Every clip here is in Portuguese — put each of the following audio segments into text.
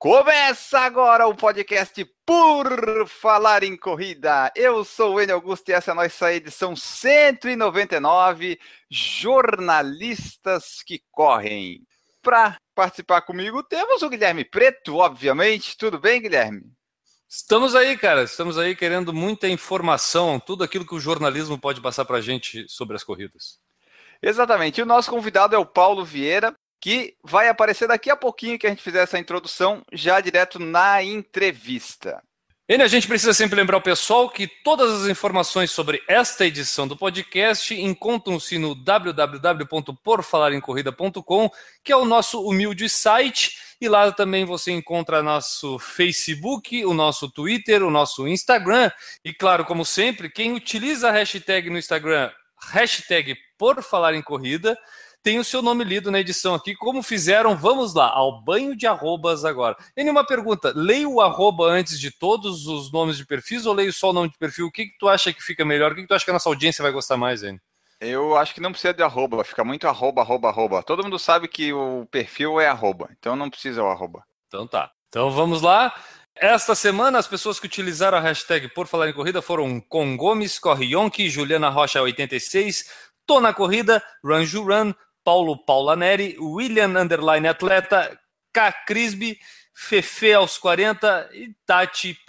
Começa agora o podcast Por Falar em Corrida. Eu sou o Enio Augusto e essa é a nossa edição 199, Jornalistas que Correm. Para participar comigo temos o Guilherme Preto, obviamente. Tudo bem, Guilherme? Estamos aí, cara. Estamos aí querendo muita informação, tudo aquilo que o jornalismo pode passar para a gente sobre as corridas. Exatamente. E o nosso convidado é o Paulo Vieira, que vai aparecer daqui a pouquinho que a gente fizer essa introdução, já direto na entrevista. E a gente precisa sempre lembrar o pessoal que todas as informações sobre esta edição do podcast encontram-se no www.porfalaremcorrida.com, que é o nosso humilde site, e lá também você encontra nosso Facebook, o nosso Twitter, o nosso Instagram, e claro, como sempre, quem utiliza a hashtag no Instagram, hashtag por falar em corrida, tem o seu nome lido na edição aqui, como fizeram, vamos lá, ao banho de arrobas agora. E uma pergunta, leio o arroba antes de todos os nomes de perfis ou leio só o nome de perfil? O que, que tu acha que fica melhor? O que, que tu acha que a nossa audiência vai gostar mais, Enio? Eu acho que não precisa de arroba, fica muito arroba, arroba, arroba. Todo mundo sabe que o perfil é arroba, então não precisa o arroba. Então tá. Então vamos lá. Esta semana, as pessoas que utilizaram a hashtag Por Falar em Corrida foram Com Gomes, Corrionque, Juliana Rocha 86, Tô na Corrida, Run Run, Paulo Paulaneri, William Underline Atleta, K. Crisby, Fefe aos 40 e Tati.rastoy.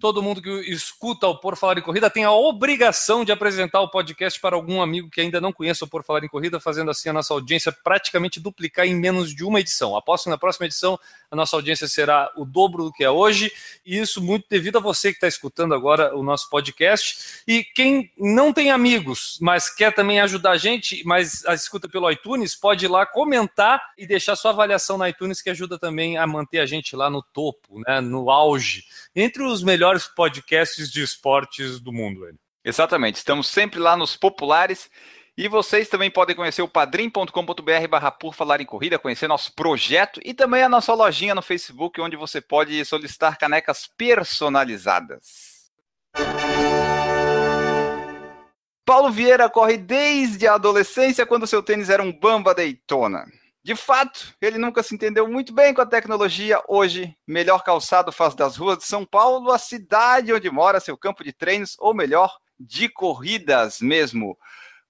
Todo mundo que escuta o Por Falar em Corrida tem a obrigação de apresentar o podcast para algum amigo que ainda não conheça o Por Falar em Corrida, fazendo assim a nossa audiência praticamente duplicar em menos de uma edição. Aposto que na próxima edição a nossa audiência será o dobro do que é hoje, e isso muito devido a você que está escutando agora o nosso podcast. E quem não tem amigos, mas quer também ajudar a gente, mas a escuta pelo iTunes, pode ir lá comentar e deixar sua avaliação no iTunes, que ajuda também a manter a gente lá no topo, né, no auge, entre os melhores podcasts de esportes do mundo. Exatamente, estamos sempre lá nos populares. E vocês também podem conhecer o padrim.com.br barra por falar em corrida, conhecer nosso projeto e também a nossa lojinha no Facebook, onde você pode solicitar canecas personalizadas. Paulo Vieira corre desde a adolescência, quando seu tênis era um Bamba Daytona. De fato, ele nunca se entendeu muito bem com a tecnologia. Hoje, melhor calçado faz das ruas de São Paulo a cidade onde mora seu campo de treinos, ou melhor, de corridas mesmo.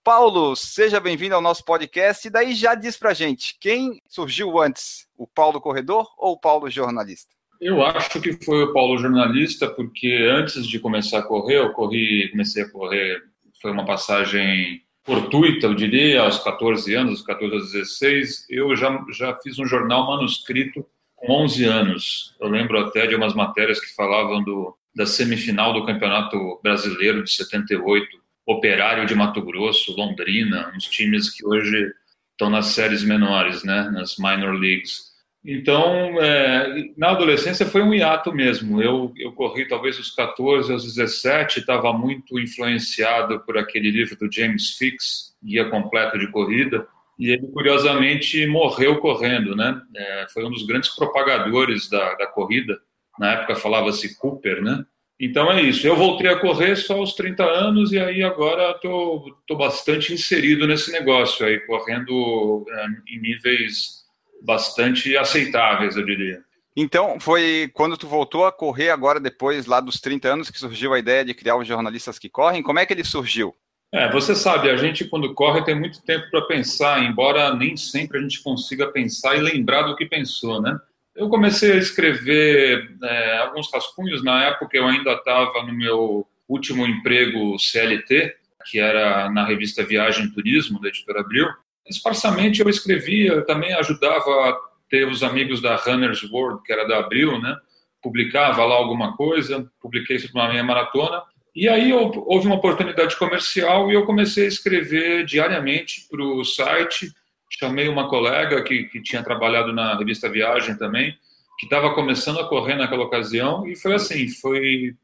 Paulo, seja bem-vindo ao nosso podcast. E daí já diz pra gente, quem surgiu antes, o Paulo corredor ou o Paulo jornalista? Eu acho que foi o Paulo jornalista, porque antes de começar a correr, eu corri, comecei a correr, foi uma passagem fortuita, eu diria, aos 14 anos, 14 aos 16, eu já, já fiz um jornal manuscrito com 11 anos. Eu lembro até de umas matérias que falavam do, da semifinal do Campeonato Brasileiro de 78, Operário de Mato Grosso, Londrina, uns times que hoje estão nas séries menores, né, nas minor leagues. Então, é, na adolescência foi um hiato mesmo. Eu, eu corri talvez dos 14 aos 17, estava muito influenciado por aquele livro do James Fix, Guia Completo de Corrida, e ele curiosamente morreu correndo, né? É, foi um dos grandes propagadores da, da corrida. Na época falava-se Cooper, né? Então é isso. Eu voltei a correr só aos 30 anos e aí agora estou bastante inserido nesse negócio aí, correndo é, em níveis bastante aceitáveis, eu diria. Então, foi quando tu voltou a correr agora, depois lá dos 30 anos, que surgiu a ideia de criar os jornalistas que correm. Como é que ele surgiu? É, você sabe, a gente quando corre tem muito tempo para pensar, embora nem sempre a gente consiga pensar e lembrar do que pensou, né? Eu comecei a escrever é, alguns rascunhos na época, eu ainda estava no meu último emprego CLT, que era na revista Viagem e Turismo, da editora Abril. Esparsamente eu escrevia, também ajudava a ter os amigos da Runner's World, que era da Abril, né? Publicava lá alguma coisa, publiquei para uma minha maratona. E aí houve uma oportunidade comercial e eu comecei a escrever diariamente para o site chamei uma colega que, que tinha trabalhado na revista Viagem também, que estava começando a correr naquela ocasião, e foi assim, foi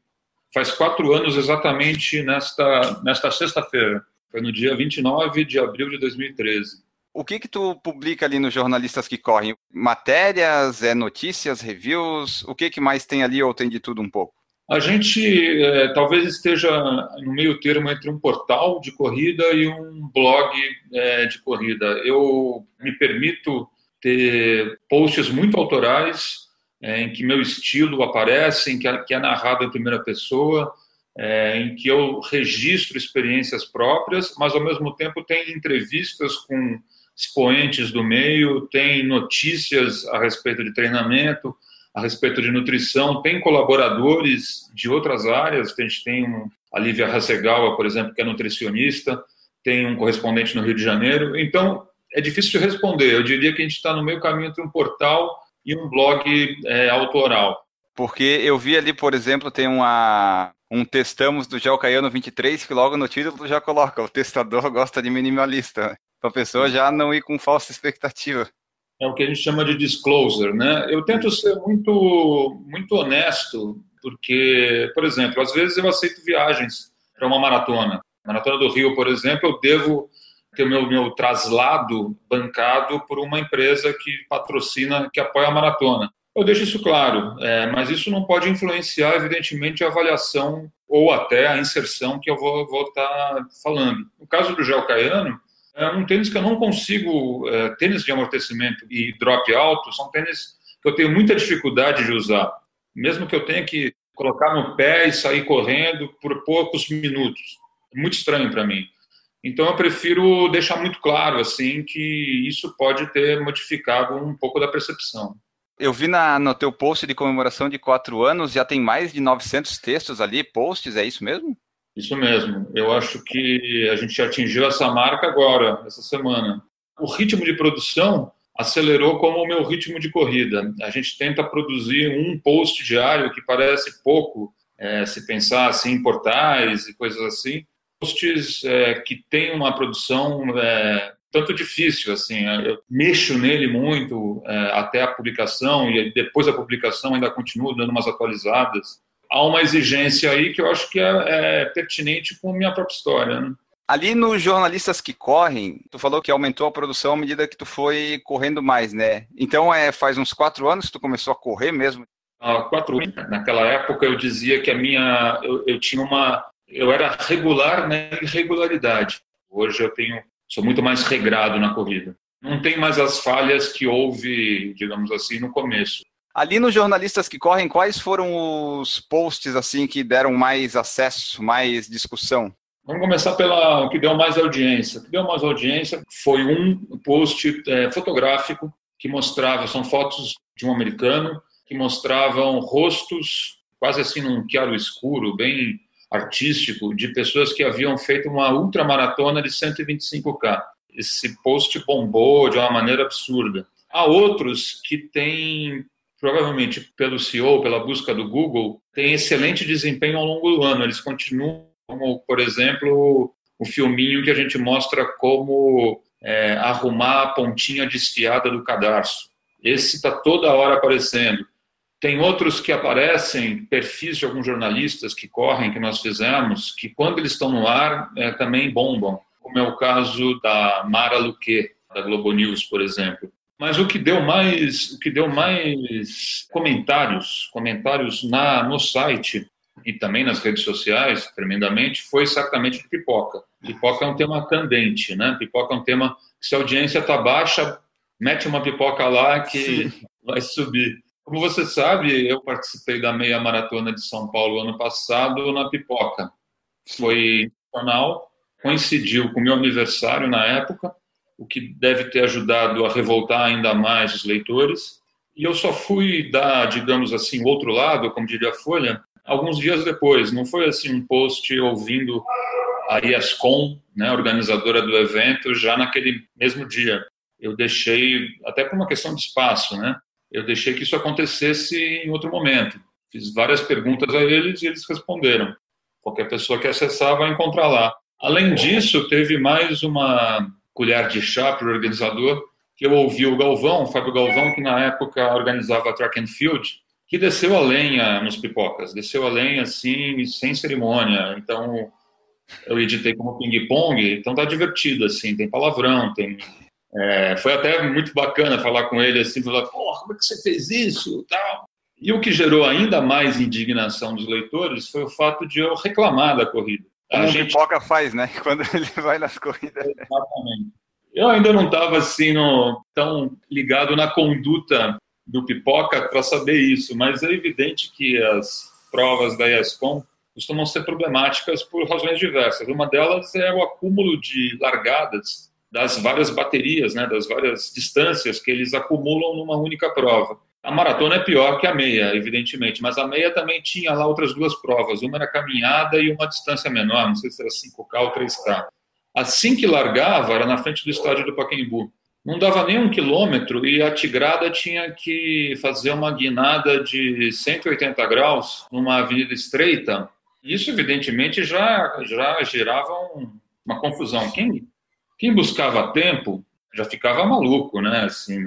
faz quatro anos exatamente nesta, nesta sexta-feira. Foi no dia 29 de abril de 2013. O que que tu publica ali nos jornalistas que correm? Matérias, é notícias, reviews? O que que mais tem ali ou tem de tudo um pouco? A gente é, talvez esteja no meio termo entre um portal de corrida e um blog é, de corrida. Eu me permito ter posts muito autorais, é, em que meu estilo aparece, em que é, que é narrado em primeira pessoa, é, em que eu registro experiências próprias, mas ao mesmo tempo tem entrevistas com expoentes do meio, tem notícias a respeito de treinamento, a respeito de nutrição, tem colaboradores de outras áreas, a gente tem um, a Lívia Hasegawa, por exemplo, que é nutricionista, tem um correspondente no Rio de Janeiro, então é difícil de responder, eu diria que a gente está no meio caminho entre um portal e um blog é, autoral. Porque eu vi ali, por exemplo, tem uma, um testamos do Gel Caiano 23 que logo no título já coloca o testador gosta de minimalista, para a pessoa já não ir com falsa expectativa. É o que a gente chama de disclosure, né? Eu tento ser muito muito honesto, porque, por exemplo, às vezes eu aceito viagens para uma maratona. Maratona do Rio, por exemplo, eu devo ter o meu, meu traslado bancado por uma empresa que patrocina, que apoia a maratona. Eu deixo isso claro, é, mas isso não pode influenciar, evidentemente, a avaliação ou até a inserção que eu vou, estar tá falando. No caso do gel caiano, é um tênis que eu não consigo, é, tênis de amortecimento e drop alto, são tênis que eu tenho muita dificuldade de usar, mesmo que eu tenha que colocar no pé e sair correndo por poucos minutos. É muito estranho para mim. Então eu prefiro deixar muito claro assim que isso pode ter modificado um pouco da percepção. Eu vi na, no teu post de comemoração de quatro anos, já tem mais de 900 textos ali, posts, é isso mesmo? Isso mesmo. Eu acho que a gente atingiu essa marca agora, essa semana. O ritmo de produção acelerou como o meu ritmo de corrida. A gente tenta produzir um post diário que parece pouco, é, se pensar assim em portais e coisas assim, posts é, que têm uma produção é, tanto difícil assim. Eu mexo nele muito é, até a publicação e depois da publicação ainda continuo dando umas atualizadas. Há uma exigência aí que eu acho que é, é pertinente com a minha própria história. Né? Ali nos jornalistas que correm, tu falou que aumentou a produção à medida que tu foi correndo mais, né? Então é faz uns quatro anos que tu começou a correr mesmo? Há quatro anos. Naquela época eu dizia que a minha, eu, eu tinha uma eu era regular na irregularidade. Hoje eu tenho, sou muito mais regrado na corrida. Não tem mais as falhas que houve, digamos assim, no começo. Ali nos jornalistas que correm, quais foram os posts assim que deram mais acesso, mais discussão? Vamos começar pela que deu mais audiência. O que deu mais audiência foi um post é, fotográfico que mostrava, são fotos de um americano que mostravam rostos quase assim num claro escuro, bem artístico de pessoas que haviam feito uma ultramaratona de 125K. Esse post bombou de uma maneira absurda. Há outros que têm, provavelmente pelo CEO, pela busca do Google, têm excelente desempenho ao longo do ano. Eles continuam, como, por exemplo, o filminho que a gente mostra como é, arrumar a pontinha desfiada do cadarço. Esse está toda hora aparecendo. Tem outros que aparecem, perfis de alguns jornalistas que correm, que nós fizemos, que quando eles estão no ar é, também bombam, como é o caso da Mara Luque, da Globo News, por exemplo. Mas o que deu mais, o que deu mais comentários, comentários na, no site e também nas redes sociais, tremendamente, foi exatamente de pipoca. Pipoca é um tema candente, né? Pipoca é um tema que se a audiência está baixa, mete uma pipoca lá que Sim. vai subir. Como você sabe, eu participei da meia maratona de São Paulo ano passado na Pipoca. Foi nacional, coincidiu com o meu aniversário na época, o que deve ter ajudado a revoltar ainda mais os leitores. E eu só fui dar, digamos assim, o outro lado, como diria a Folha, alguns dias depois. Não foi assim um post ouvindo a IESCOM, né, organizadora do evento, já naquele mesmo dia. Eu deixei, até por uma questão de espaço, né? Eu deixei que isso acontecesse em outro momento. Fiz várias perguntas a eles e eles responderam. Qualquer pessoa que acessar vai encontrar lá. Além disso, teve mais uma colher de chá para o organizador, que eu ouvi o Galvão, o Fábio Galvão, que na época organizava Track and Field, que desceu a lenha nos pipocas, desceu a lenha assim, sem cerimônia. Então, eu editei como ping-pong, então tá divertido, assim, tem palavrão, tem... É, foi até muito bacana falar com ele, assim, falar, porra, como é que você fez isso, tal. E o que gerou ainda mais indignação dos leitores foi o fato de eu reclamar da corrida. A gente... Pipoca faz, né? Quando ele vai nas corridas. Exatamente. Eu ainda não estava assim no, tão ligado na conduta do Pipoca para saber isso, mas é evidente que as provas da ESCOM costumam ser problemáticas por razões diversas. Uma delas é o acúmulo de largadas das várias baterias, né, das várias distâncias que eles acumulam numa única prova. A maratona é pior que a meia, evidentemente, mas a meia também tinha lá outras duas provas. Uma era caminhada e uma distância menor, não sei se era 5K ou 3K. Assim que largava, era na frente do estádio do Pacaembu. Não dava nem um quilômetro e a Tigrada tinha que fazer uma guinada de 180 graus numa avenida estreita. Isso, evidentemente, já, já gerava um, uma confusão. Quem, quem buscava tempo já ficava maluco, né? Assim,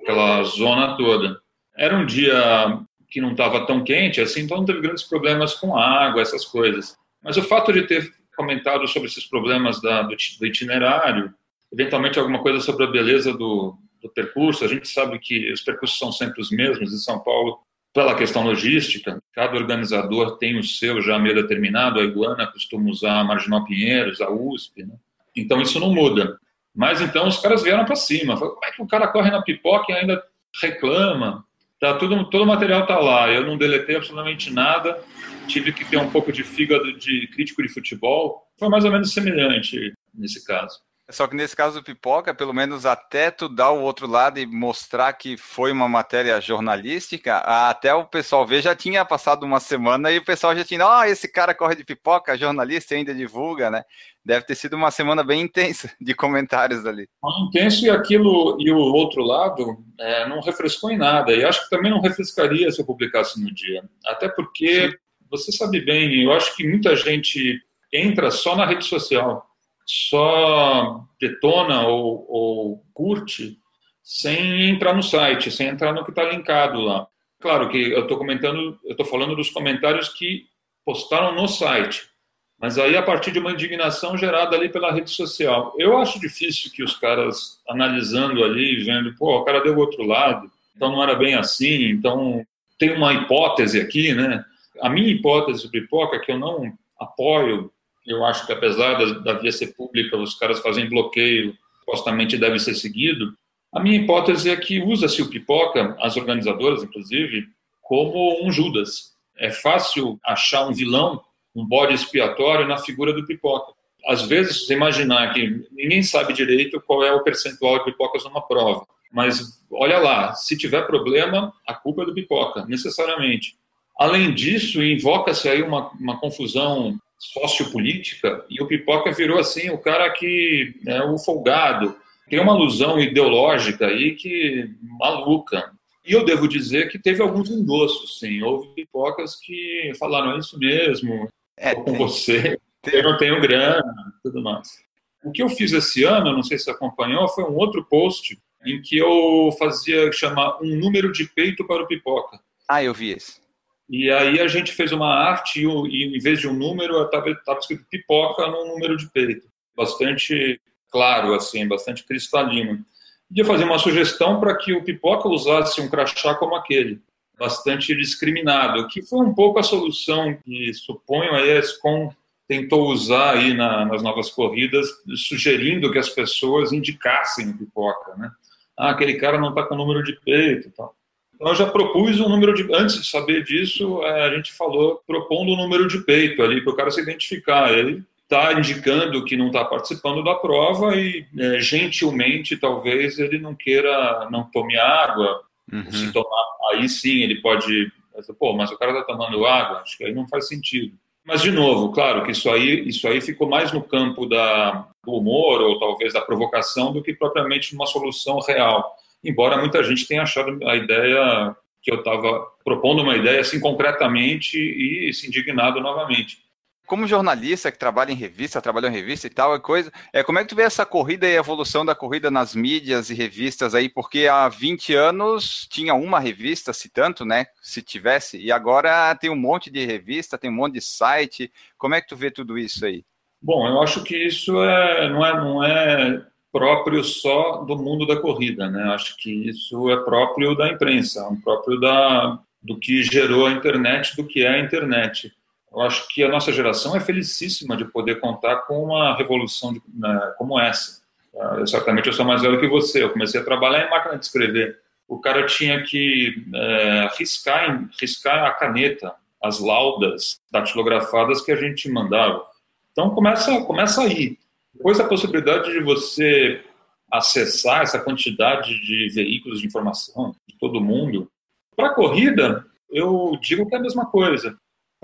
aquela zona toda. Era um dia que não estava tão quente, assim, então não teve grandes problemas com água, essas coisas. Mas o fato de ter comentado sobre esses problemas da, do, do, itinerário, eventualmente alguma coisa sobre a beleza do, do, percurso. A gente sabe que os percursos são sempre os mesmos em São Paulo, pela questão logística. Cada organizador tem o seu já meio determinado. A Iguana costuma usar a Marginal Pinheiros, a USP. Né? Então isso não muda. Mas então os caras vieram para cima. Como é que o cara corre na pipoca e ainda reclama? Tá tudo, todo o material está lá. Eu não deletei absolutamente nada tive que ter um pouco de fígado de crítico de futebol. Foi mais ou menos semelhante nesse caso. Só que nesse caso do Pipoca, pelo menos até tu dar o outro lado e mostrar que foi uma matéria jornalística, até o pessoal ver, já tinha passado uma semana e o pessoal já tinha, ó, oh, esse cara corre de pipoca, jornalista ainda divulga, né? Deve ter sido uma semana bem intensa de comentários ali. Intenso e aquilo, e o outro lado, é, não refrescou em nada. E acho que também não refrescaria se eu publicasse no dia. Até porque Sim você sabe bem, eu acho que muita gente entra só na rede social, só detona ou, ou curte sem entrar no site, sem entrar no que está linkado lá. Claro que eu estou comentando, eu estou falando dos comentários que postaram no site, mas aí a partir de uma indignação gerada ali pela rede social. Eu acho difícil que os caras analisando ali, vendo, pô, o cara deu o outro lado, então não era bem assim, então tem uma hipótese aqui, né? A minha hipótese sobre pipoca, que eu não apoio, eu acho que apesar da, da via ser pública, os caras fazem bloqueio, supostamente deve ser seguido. A minha hipótese é que usa-se o pipoca, as organizadoras inclusive, como um Judas. É fácil achar um vilão, um bode expiatório na figura do pipoca. Às vezes, você imaginar que ninguém sabe direito qual é o percentual de pipocas numa prova, mas olha lá, se tiver problema, a culpa é do pipoca, necessariamente. Além disso, invoca-se aí uma, uma confusão sociopolítica e o Pipoca virou assim o cara que é o folgado. Tem uma alusão ideológica aí que maluca. E eu devo dizer que teve alguns endossos, sim. Houve pipocas que falaram é isso mesmo, é, com tem, você, tem. eu não tenho grana, tudo mais. O que eu fiz esse ano, não sei se acompanhou, foi um outro post em que eu fazia chamar um número de peito para o pipoca. Ah, eu vi esse. E aí a gente fez uma arte e, em vez de um número, estava escrito pipoca no número de peito. Bastante claro, assim, bastante cristalino. Ia fazer uma sugestão para que o pipoca usasse um crachá como aquele, bastante discriminado, que foi um pouco a solução que suponho a ESCOM tentou usar aí na, nas novas corridas, sugerindo que as pessoas indicassem o pipoca, né? Ah, aquele cara não está com número de peito, tal. Então, eu já propus um número de. Antes de saber disso, é, a gente falou propondo um número de peito ali para o cara se identificar. Ele está indicando que não está participando da prova e, é, gentilmente, talvez ele não queira, não tome água. Uhum. Se tomar, aí sim ele pode. Pô, mas o cara está tomando água, acho que aí não faz sentido. Mas, de novo, claro que isso aí, isso aí ficou mais no campo da, do humor ou talvez da provocação do que propriamente uma solução real embora muita gente tenha achado a ideia que eu estava propondo uma ideia assim concretamente e se indignado novamente. Como jornalista que trabalha em revista, trabalhou em revista e tal, é coisa, é, como é que tu vê essa corrida e a evolução da corrida nas mídias e revistas aí? Porque há 20 anos tinha uma revista, se tanto, né? Se tivesse, e agora tem um monte de revista, tem um monte de site. Como é que tu vê tudo isso aí? Bom, eu acho que isso é, não, é, não é próprio só do mundo da corrida, né? Acho que isso é próprio da imprensa, é próprio da, do que gerou a internet, do que é a internet. Eu acho que a nossa geração é felicíssima de poder contar com uma revolução de, né, como essa. Eu, certamente eu sou mais velho que você. Eu comecei a trabalhar em máquina de escrever. O cara tinha que é, riscar, riscar a caneta, as laudas datilografadas que a gente mandava. Então começa, começa aí. Depois a possibilidade de você acessar essa quantidade de veículos de informação de todo mundo. Para a corrida, eu digo que é a mesma coisa.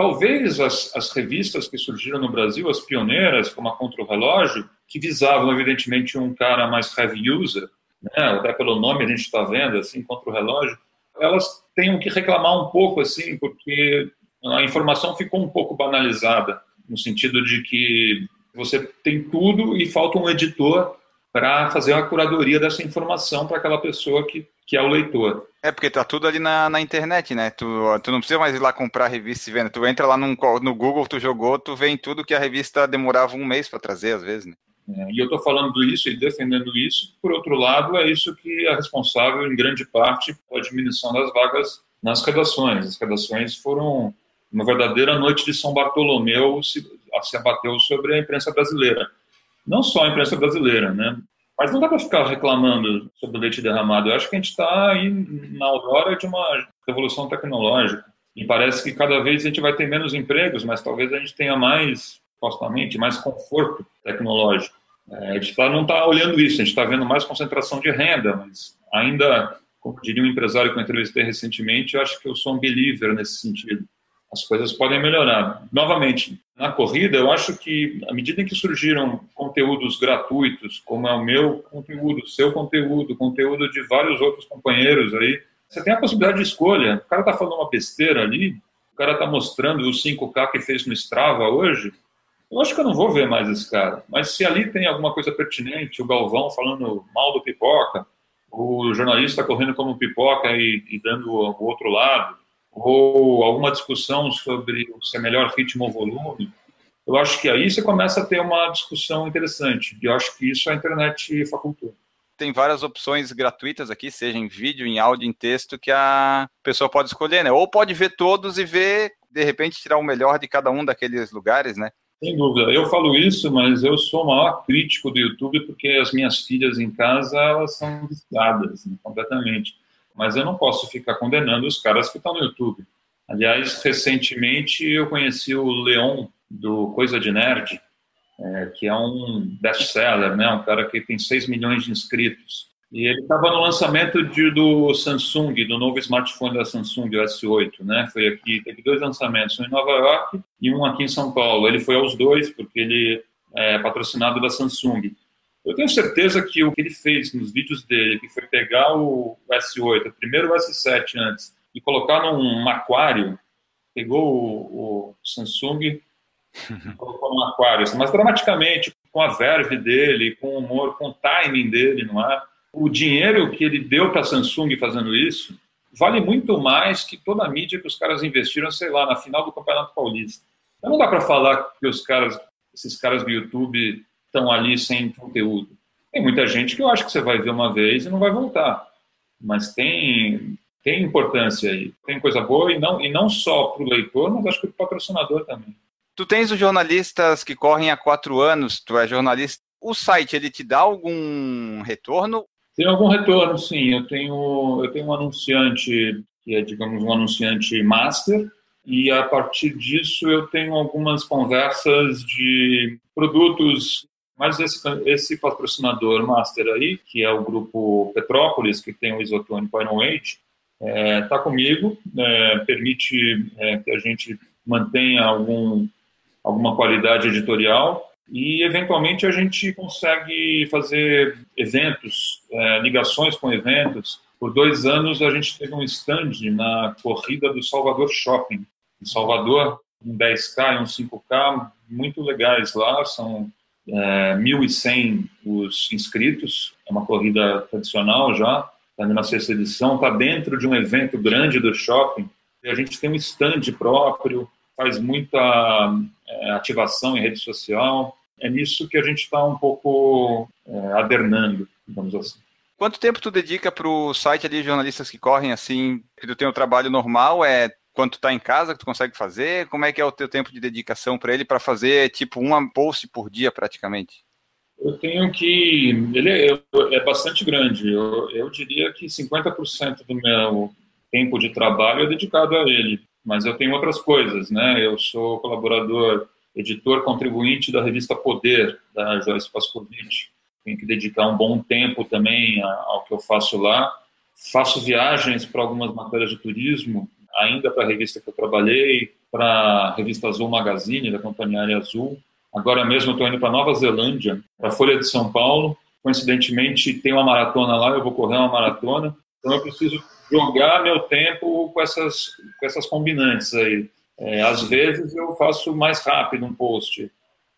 Talvez as, as revistas que surgiram no Brasil, as pioneiras, como a Contra o Relógio, que visavam, evidentemente, um cara mais heavy user, né, até pelo nome a gente está vendo, assim, Contra o Relógio, elas tenham que reclamar um pouco, assim, porque a informação ficou um pouco banalizada, no sentido de que você tem tudo e falta um editor para fazer uma curadoria dessa informação para aquela pessoa que, que é o leitor. É, porque tá tudo ali na, na internet, né? Tu, tu não precisa mais ir lá comprar a revista e vendo. Tu entra lá num, no Google, tu jogou, tu vê em tudo que a revista demorava um mês para trazer, às vezes, né? É, e eu estou falando isso e defendendo isso. Por outro lado, é isso que é responsável, em grande parte, pela diminuição das vagas nas redações. As redações foram uma verdadeira noite de São Bartolomeu se, se abateu sobre a imprensa brasileira. Não só a imprensa brasileira, né? Mas não dá para ficar reclamando sobre o leite derramado. Eu acho que a gente está aí na aurora de uma revolução tecnológica. E parece que cada vez a gente vai ter menos empregos, mas talvez a gente tenha mais, supostamente, mais conforto tecnológico. É, a gente tá, não está olhando isso, a gente está vendo mais concentração de renda, mas ainda, como diria um empresário que eu entrevistei recentemente, eu acho que eu sou um believer nesse sentido as coisas podem melhorar. Novamente, na corrida, eu acho que, à medida em que surgiram conteúdos gratuitos, como é o meu conteúdo, seu conteúdo, conteúdo de vários outros companheiros aí, você tem a possibilidade de escolha. O cara está falando uma besteira ali, o cara está mostrando o 5K que fez no Strava hoje, eu acho que eu não vou ver mais esse cara. Mas se ali tem alguma coisa pertinente, o Galvão falando mal do pipoca, o jornalista correndo como pipoca e, e dando o outro lado, ou alguma discussão sobre se é melhor ritmo ou volume, eu acho que aí você começa a ter uma discussão interessante. E eu acho que isso a internet facultou. Tem várias opções gratuitas aqui, seja em vídeo, em áudio, em texto, que a pessoa pode escolher, né? Ou pode ver todos e ver, de repente, tirar o melhor de cada um daqueles lugares, né? Sem dúvida. Eu falo isso, mas eu sou o maior crítico do YouTube porque as minhas filhas em casa, elas são viciadas né, completamente mas eu não posso ficar condenando os caras que estão no YouTube. Aliás, recentemente eu conheci o Leon do Coisa de Nerd, é, que é um best-seller, né? um cara que tem 6 milhões de inscritos. E ele estava no lançamento de, do Samsung, do novo smartphone da Samsung, o S8, né? Foi aqui, teve dois lançamentos, um em Nova York e um aqui em São Paulo. Ele foi aos dois porque ele é patrocinado da Samsung. Eu tenho certeza que o que ele fez nos vídeos dele, que foi pegar o S8, primeiro o S7 antes, e colocar num aquário, pegou o, o Samsung colocou num aquário, assim, mas dramaticamente, com a verve dele, com o humor, com o timing dele, não é? O dinheiro que ele deu para a Samsung fazendo isso vale muito mais que toda a mídia que os caras investiram, sei lá, na final do Campeonato Paulista. Então não dá para falar que os caras, esses caras do YouTube estão ali sem conteúdo. Tem muita gente que eu acho que você vai ver uma vez e não vai voltar. Mas tem, tem importância aí. Tem coisa boa e não, e não só para o leitor, mas acho que para o patrocinador também. Tu tens os jornalistas que correm há quatro anos, tu é jornalista. O site, ele te dá algum retorno? Tem algum retorno, sim. Eu tenho, eu tenho um anunciante que é, digamos, um anunciante master, e a partir disso eu tenho algumas conversas de produtos mas esse, esse patrocinador master aí, que é o grupo Petrópolis, que tem o isotônico Iron Age, está é, tá comigo, é, permite é, que a gente mantenha algum, alguma qualidade editorial e, eventualmente, a gente consegue fazer eventos, é, ligações com eventos. Por dois anos, a gente teve um stand na corrida do Salvador Shopping. Em Salvador, um 10K e um 5K, muito legais lá, são é, 1.100 os inscritos, é uma corrida tradicional já, está na sexta edição, está dentro de um evento grande do shopping, e a gente tem um stand próprio, faz muita é, ativação em rede social, é nisso que a gente está um pouco é, adernando, digamos assim. Quanto tempo tu dedica para o site ali, jornalistas que correm assim, que tu tem o trabalho normal, é quando tu tá em casa que tu consegue fazer? Como é que é o teu tempo de dedicação para ele para fazer tipo uma post por dia praticamente? Eu tenho que. Ele é, é bastante grande. Eu, eu diria que 50% do meu tempo de trabalho é dedicado a ele. Mas eu tenho outras coisas, né? Eu sou colaborador, editor contribuinte da revista Poder, da Joyce Pascovitch. Tenho que dedicar um bom tempo também ao que eu faço lá. Faço viagens para algumas matérias de turismo, ainda para a revista que eu trabalhei, para a revista Azul Magazine, da Companhia Área Azul. Agora mesmo estou indo para Nova Zelândia, para a Folha de São Paulo. Coincidentemente, tem uma maratona lá, eu vou correr uma maratona. Então, eu preciso jogar meu tempo com essas, com essas combinantes aí. É, às vezes, eu faço mais rápido um post.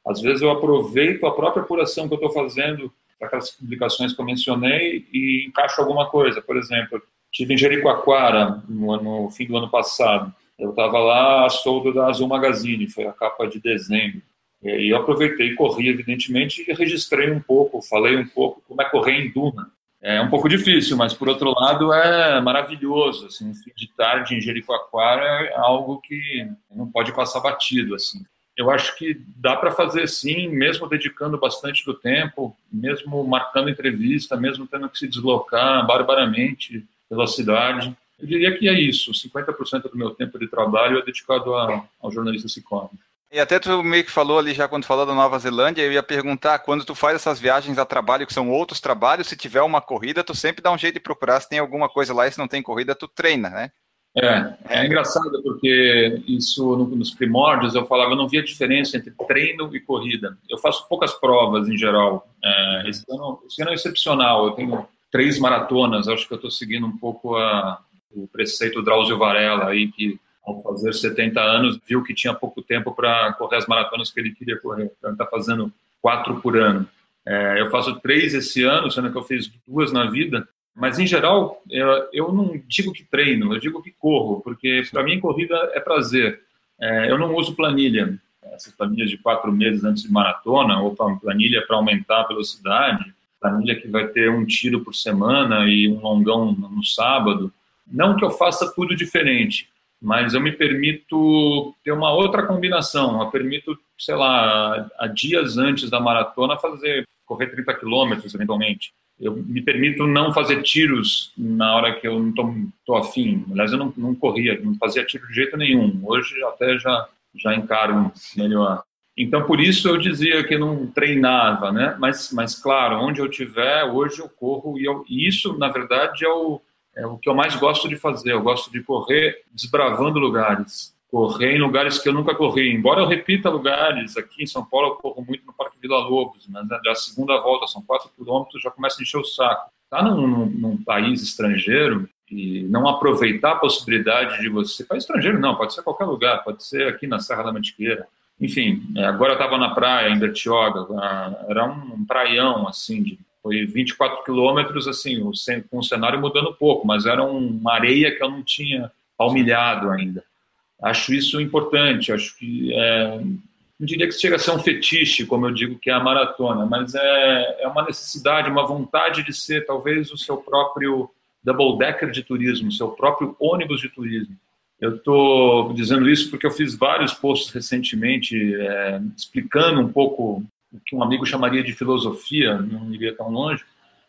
Às vezes, eu aproveito a própria apuração que eu estou fazendo aquelas publicações que eu mencionei e encaixo alguma coisa. Por exemplo, tive em Jericoacoara no, no fim do ano passado. Eu estava lá a soldo da Azul Magazine, foi a capa de dezembro. E eu aproveitei, corri, evidentemente, e registrei um pouco, falei um pouco como é correr em Duna. É um pouco difícil, mas por outro lado é maravilhoso. Assim, um fim de tarde em Jericoacoara é algo que não pode passar batido. Assim. Eu acho que dá para fazer sim, mesmo dedicando bastante do tempo, mesmo marcando entrevista, mesmo tendo que se deslocar barbaramente pela cidade. Eu diria que é isso. 50% do meu tempo de trabalho é dedicado a, ao jornalista Ciclone. E até tu meio que falou ali já quando falou da Nova Zelândia, eu ia perguntar, quando tu faz essas viagens a trabalho, que são outros trabalhos, se tiver uma corrida, tu sempre dá um jeito de procurar se tem alguma coisa lá e se não tem corrida, tu treina, né? É, é engraçado porque isso nos primórdios eu falava, eu não via diferença entre treino e corrida. Eu faço poucas provas em geral. É, esse, ano, esse ano é excepcional, eu tenho três maratonas, acho que eu estou seguindo um pouco a, o preceito Drauzio Varela aí, que ao fazer 70 anos, viu que tinha pouco tempo para correr as maratonas que ele queria correr. Então, ele está fazendo quatro por ano. É, eu faço três esse ano, sendo que eu fiz duas na vida. Mas, em geral, eu, eu não digo que treino, eu digo que corro, porque, para mim, corrida é prazer. É, eu não uso planilha, essas planilhas de quatro meses antes de maratona, ou planilha para aumentar a velocidade, planilha que vai ter um tiro por semana e um longão no sábado. Não que eu faça tudo diferente, mas eu me permito ter uma outra combinação. Eu permito, sei lá, a dias antes da maratona fazer correr 30 quilômetros eventualmente. Eu me permito não fazer tiros na hora que eu não estou afim. Aliás, eu não, não corria, não fazia tiro de jeito nenhum. Hoje até já já encaro melhor. Então, por isso eu dizia que não treinava, né? Mas, mas claro, onde eu tiver, hoje eu corro e, eu, e isso, na verdade, é o, é o que eu mais gosto de fazer. Eu gosto de correr desbravando lugares, correr em lugares que eu nunca corri. Embora eu repita lugares, aqui em São Paulo eu corro muito no Parque Vila Lobos, mas né, a segunda volta, são quatro quilômetros, já começa a encher o saco. Tá num, num, num, país estrangeiro e não aproveitar a possibilidade de você... País estrangeiro não, pode ser qualquer lugar, pode ser aqui na Serra da Mantiqueira. Enfim, é, agora eu estava na praia, em Bertioga, era um praião, assim, de foi 24 quilômetros, assim, com o cenário mudando pouco, mas era uma areia que eu não tinha palmilhado ainda. Acho isso importante, acho que é, não diria que chega a ser um fetiche, como eu digo que é a maratona, mas é, é uma necessidade, uma vontade de ser talvez o seu próprio double decker de turismo, seu próprio ônibus de turismo. Eu estou dizendo isso porque eu fiz vários posts recentemente é, explicando um pouco o que um amigo chamaria de filosofia, não iria tão longe,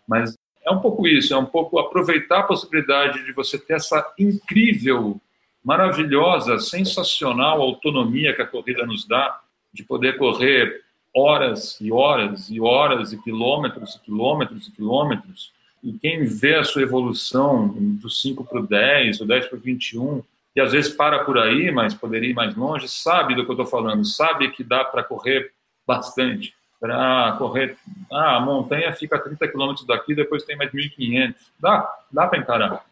mas é um pouco isso, é um pouco aproveitar a possibilidade de você ter essa incrível, maravilhosa, sensacional autonomia que a corrida nos dá, de poder correr horas e horas e horas e quilômetros e quilômetros e quilômetros. E quem vê a sua evolução do 5 para o 10, do 10 para o 21, e às vezes para por aí, mas poderia ir mais longe, sabe do que eu estou falando, sabe que dá para correr bastante para correr. Ah, a montanha fica a 30 quilômetros daqui, depois tem mais 1.500. Dá, dá para encarar.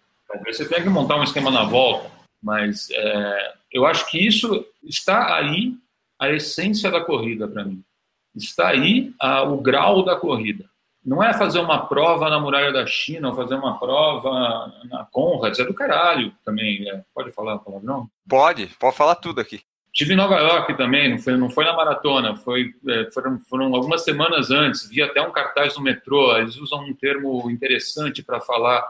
Você tem que montar um esquema na volta, mas é, eu acho que isso está aí a essência da corrida para mim. Está aí a, o grau da corrida. Não é fazer uma prova na muralha da China ou fazer uma prova na Conrad, é do caralho também. É. Pode falar palavrão? Pode, pode falar tudo aqui. Tive em Nova York também, não foi, não foi na maratona, foi, é, foram, foram algumas semanas antes, vi até um cartaz no metrô, eles usam um termo interessante para falar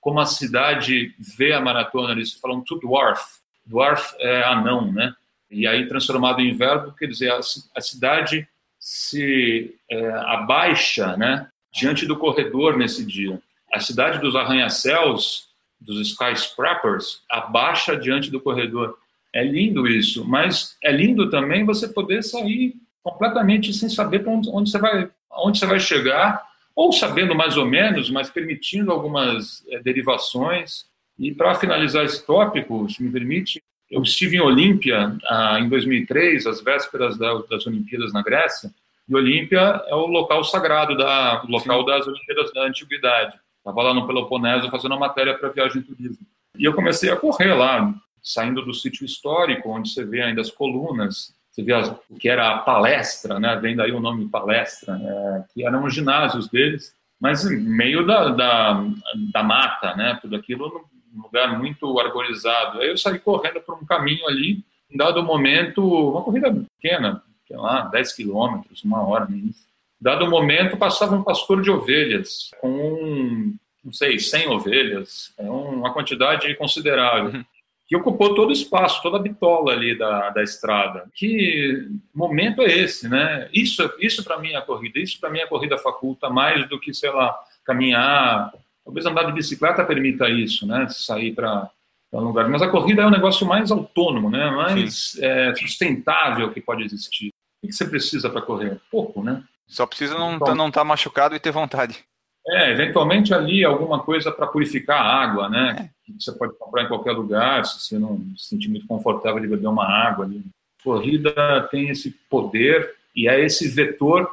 como a cidade vê a maratona, eles falam to dwarf, dwarf é anão, né? E aí transformado em verbo, quer dizer, a, a cidade se é, abaixa, né, diante do corredor nesse dia. A cidade dos arranha-céus, dos skyscrapers, abaixa diante do corredor. É lindo isso, mas é lindo também você poder sair completamente sem saber onde, onde, você vai, onde você vai chegar, ou sabendo mais ou menos, mas permitindo algumas é, derivações. E para finalizar esse tópico, se me permite, eu estive em Olímpia ah, em 2003, às vésperas das Olimpíadas na Grécia, e Olímpia é o local sagrado, da, o local Sim. das Olimpíadas da Antiguidade. Estava lá no Peloponeso fazendo uma matéria para viagem e turismo. E eu comecei a correr lá, saindo do sítio histórico, onde você vê ainda as colunas, você vê as, o que era a palestra, né? vem daí o nome palestra, né? que eram os ginásios deles, mas meio da, da, da mata, né? tudo aquilo num lugar muito arborizado. Aí eu saí correndo por um caminho ali, em dado momento, uma corrida pequena, sei lá, 10 quilômetros, uma hora, nem isso. Dado momento, passava um pastor de ovelhas com, não sei, 100 ovelhas, é uma quantidade considerável. Uhum que ocupou todo o espaço, toda a bitola ali da, da estrada. Que momento é esse, né? Isso, isso para mim é a corrida, isso para mim é a corrida faculta mais do que, sei lá, caminhar. Talvez andar de bicicleta permita isso, né? Sair para um lugar. Mas a corrida é o negócio mais autônomo, né? Mais é, sustentável que pode existir. O que você precisa para correr? Pouco, né? Só precisa não estar então, tá, tá machucado e ter vontade. É, eventualmente ali alguma coisa para purificar a água, né? É. Você pode comprar em qualquer lugar, se você não se sentir muito confortável de beber uma água ali. Corrida tem esse poder e é esse vetor,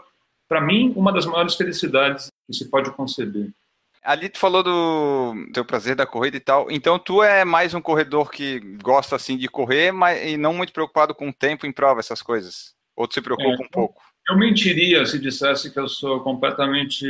para mim, uma das maiores felicidades que se pode conceber. Ali tu falou do teu prazer da corrida e tal. Então tu é mais um corredor que gosta assim de correr, mas e não muito preocupado com o tempo em prova, essas coisas. Ou tu se preocupa é, um pouco? Eu mentiria se dissesse que eu sou completamente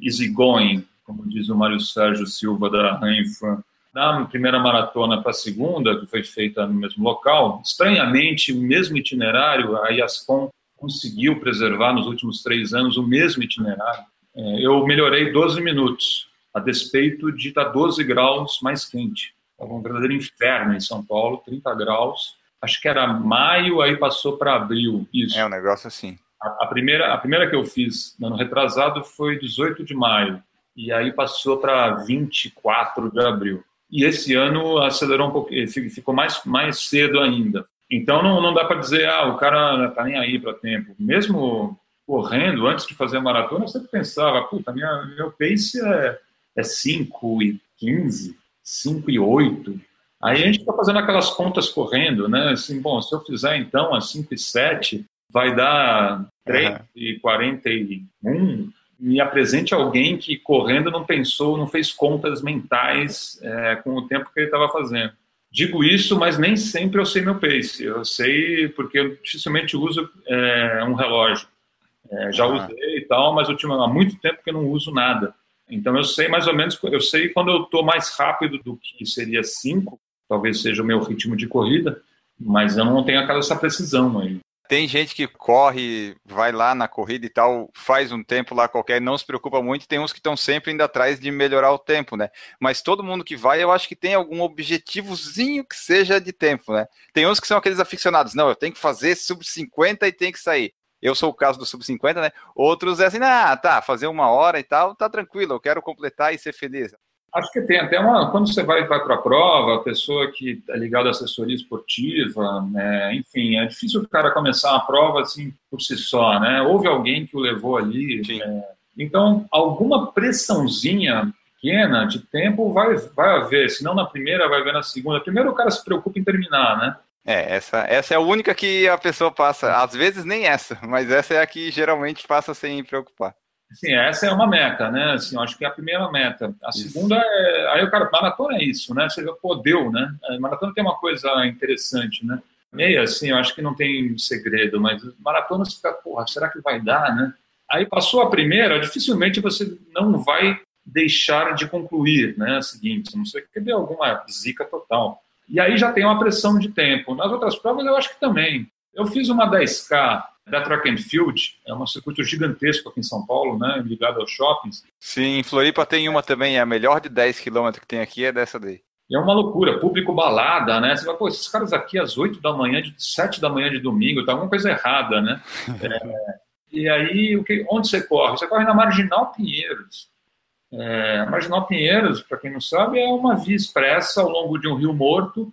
easygoing, como diz o Mário Sérgio Silva da Rainfan. Na primeira maratona para a segunda, que foi feita no mesmo local, estranhamente, o mesmo itinerário, a IASCOM conseguiu preservar nos últimos três anos o mesmo itinerário. É, eu melhorei 12 minutos, a despeito de estar 12 graus mais quente. Estava um verdadeiro inferno em São Paulo, 30 graus. Acho que era maio, aí passou para abril. Isso. É um negócio assim. A, a, primeira, a primeira que eu fiz no ano retrasado foi 18 de maio, e aí passou para 24 de abril. E esse ano acelerou um pouco, ficou mais, mais cedo ainda. Então não, não dá para dizer, ah, o cara tá nem aí para tempo. Mesmo correndo, antes de fazer a maratona, eu sempre pensava, puta, minha, meu pace é, é 5 e 15, 5 e 8. Aí a gente está fazendo aquelas contas correndo, né? Assim, bom, se eu fizer então a 5 e 7, vai dar 3 uhum. e 41, me apresente alguém que correndo não pensou, não fez contas mentais é, com o tempo que ele estava fazendo. Digo isso, mas nem sempre eu sei meu pace. Eu sei porque eu dificilmente uso é, um relógio. É, já uhum. usei e tal, mas tinha há muito tempo que eu não uso nada. Então eu sei mais ou menos, eu sei quando eu estou mais rápido do que seria 5, talvez seja o meu ritmo de corrida, mas eu não tenho aquela essa precisão aí. Tem gente que corre, vai lá na corrida e tal, faz um tempo lá qualquer, não se preocupa muito. Tem uns que estão sempre indo atrás de melhorar o tempo, né? Mas todo mundo que vai, eu acho que tem algum objetivozinho que seja de tempo, né? Tem uns que são aqueles aficionados, não, eu tenho que fazer sub 50 e tem que sair. Eu sou o caso do sub 50, né? Outros é assim, ah, tá, fazer uma hora e tal, tá tranquilo, eu quero completar e ser feliz. Acho que tem até uma. Quando você vai, vai para a prova, a pessoa que é ligada à assessoria esportiva, né, enfim, é difícil o cara começar a prova assim por si só, né? Houve alguém que o levou ali. É, então, alguma pressãozinha pequena de tempo vai, vai haver, se não na primeira, vai haver na segunda. Primeiro o cara se preocupa em terminar, né? É, essa, essa é a única que a pessoa passa. Às vezes nem essa, mas essa é a que geralmente passa sem preocupar. Sim, essa é uma meta, né? Assim, eu acho que é a primeira meta. A isso. segunda é. Aí o cara, maratona é isso, né? Você pô, deu, né? A maratona tem uma coisa interessante, né? Meia, assim, eu acho que não tem segredo, mas maratona você fica, porra, será que vai dar, né? Aí passou a primeira, dificilmente você não vai deixar de concluir, né? A seguinte, não sei que dê alguma zica total. E aí já tem uma pressão de tempo. Nas outras provas eu acho que também. Eu fiz uma 10K da Track and Field, é um circuito gigantesco aqui em São Paulo, né, ligado aos shoppings. Sim, em Floripa tem uma também, é a melhor de 10 km que tem aqui é dessa daí. E é uma loucura, público balada, né? Você vai, pô, esses caras aqui às 8 da manhã, de 7 da manhã de domingo, tá alguma coisa errada, né? É, e aí, o que, onde você corre? Você corre na Marginal Pinheiros. É, a Marginal Pinheiros, para quem não sabe, é uma via expressa ao longo de um rio morto,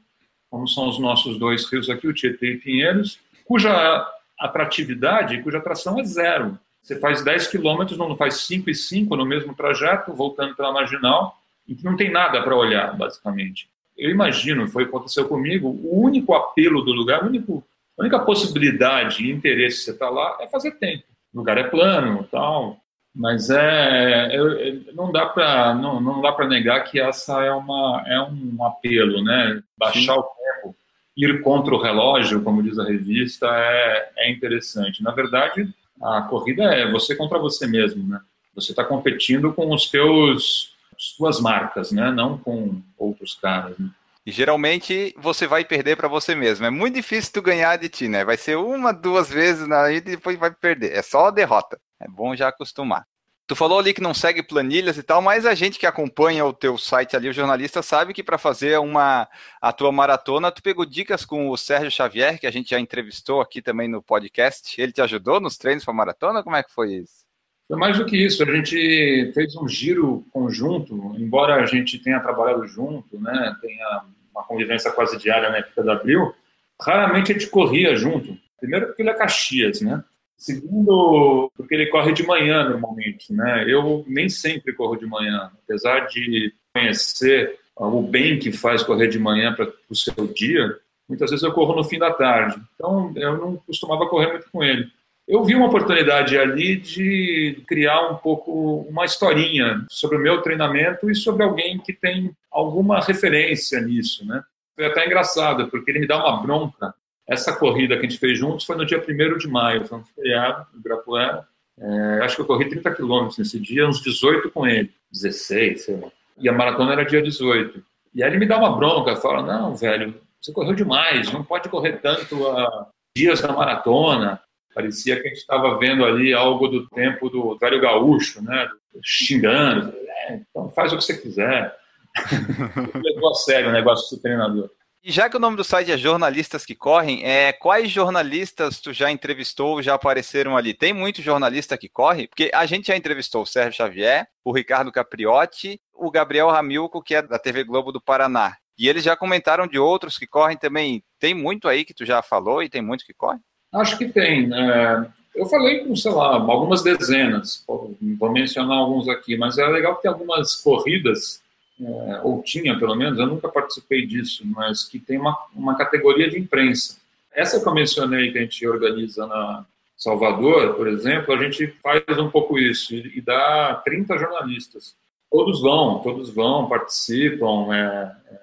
como são os nossos dois rios aqui, o Tietê e Pinheiros, cuja atratividade, cuja atração é zero. Você faz 10 quilômetros, não faz 5 e 5 no mesmo trajeto, voltando pela Marginal, e não tem nada para olhar, basicamente. Eu imagino, foi o que aconteceu comigo, o único apelo do lugar, o único, a única possibilidade e interesse de você estar tá lá é fazer tempo. O lugar é plano, tal, mas é, é, é não dá para não, não dá para negar que essa é uma é um apelo, né? Baixar Sim. o tempo, ir contra o relógio, como diz a revista, é, é interessante. Na verdade, a corrida é você contra você mesmo, né? Você está competindo com os teus suas marcas, né? Não com outros caras. Né? E geralmente você vai perder para você mesmo. É muito difícil tu ganhar de ti, né? Vai ser uma, duas vezes na ida e depois vai perder. É só a derrota. É bom já acostumar. Tu falou ali que não segue planilhas e tal, mas a gente que acompanha o teu site ali, o jornalista, sabe que para fazer uma a tua maratona, tu pegou dicas com o Sérgio Xavier, que a gente já entrevistou aqui também no podcast. Ele te ajudou nos treinos para maratona? Como é que foi isso? Foi mais do que isso. A gente fez um giro conjunto, embora a gente tenha trabalhado junto, né, tenha uma convivência quase diária na época da Abril, raramente a gente corria junto. Primeiro porque ele é Caxias, né? Segundo, porque ele corre de manhã normalmente, né? Eu nem sempre corro de manhã, apesar de conhecer o bem que faz correr de manhã para o seu dia. Muitas vezes eu corro no fim da tarde, então eu não costumava correr muito com ele. Eu vi uma oportunidade ali de criar um pouco uma historinha sobre o meu treinamento e sobre alguém que tem alguma referência nisso, né? Foi até engraçado, porque ele me dá uma bronca essa corrida que a gente fez juntos foi no dia 1 de maio, foi um feriado Ibirapuera. É, acho que eu corri 30 quilômetros nesse dia, uns 18 com ele, 16, sei lá. E a maratona era dia 18. E aí ele me dá uma bronca, fala: Não, velho, você correu demais, não pode correr tanto a dias da maratona. Parecia que a gente estava vendo ali algo do tempo do velho gaúcho, né? Xingando. É, então faz o que você quiser. Levou a sério o negócio do treinador. E já que o nome do site é Jornalistas que Correm, é, quais jornalistas tu já entrevistou, já apareceram ali? Tem muito jornalista que corre? Porque a gente já entrevistou o Sérgio Xavier, o Ricardo Capriotti, o Gabriel Ramilco, que é da TV Globo do Paraná. E eles já comentaram de outros que correm também. Tem muito aí que tu já falou e tem muito que corre? Acho que tem. É, eu falei com, sei lá, algumas dezenas. Vou mencionar alguns aqui, mas é legal que tem algumas corridas é, ou tinha pelo menos, eu nunca participei disso, mas que tem uma, uma categoria de imprensa. Essa que eu mencionei que a gente organiza na Salvador, por exemplo, a gente faz um pouco isso e, e dá 30 jornalistas. Todos vão, todos vão, participam, é, é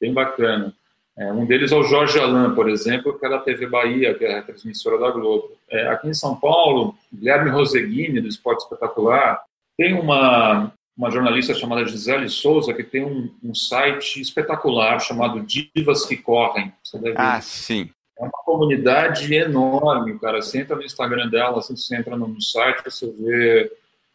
bem bacana. É, um deles é o Jorge Alain, por exemplo, que é da TV Bahia, que é a transmissora da Globo. É, aqui em São Paulo, Guilherme Roseguini, do Esporte Espetacular, tem uma, uma jornalista chamada Gisele Souza, que tem um, um site espetacular chamado Divas que Correm. Ah, sim. É uma comunidade enorme, cara. Você entra no Instagram dela, assim, você entra no site, você vê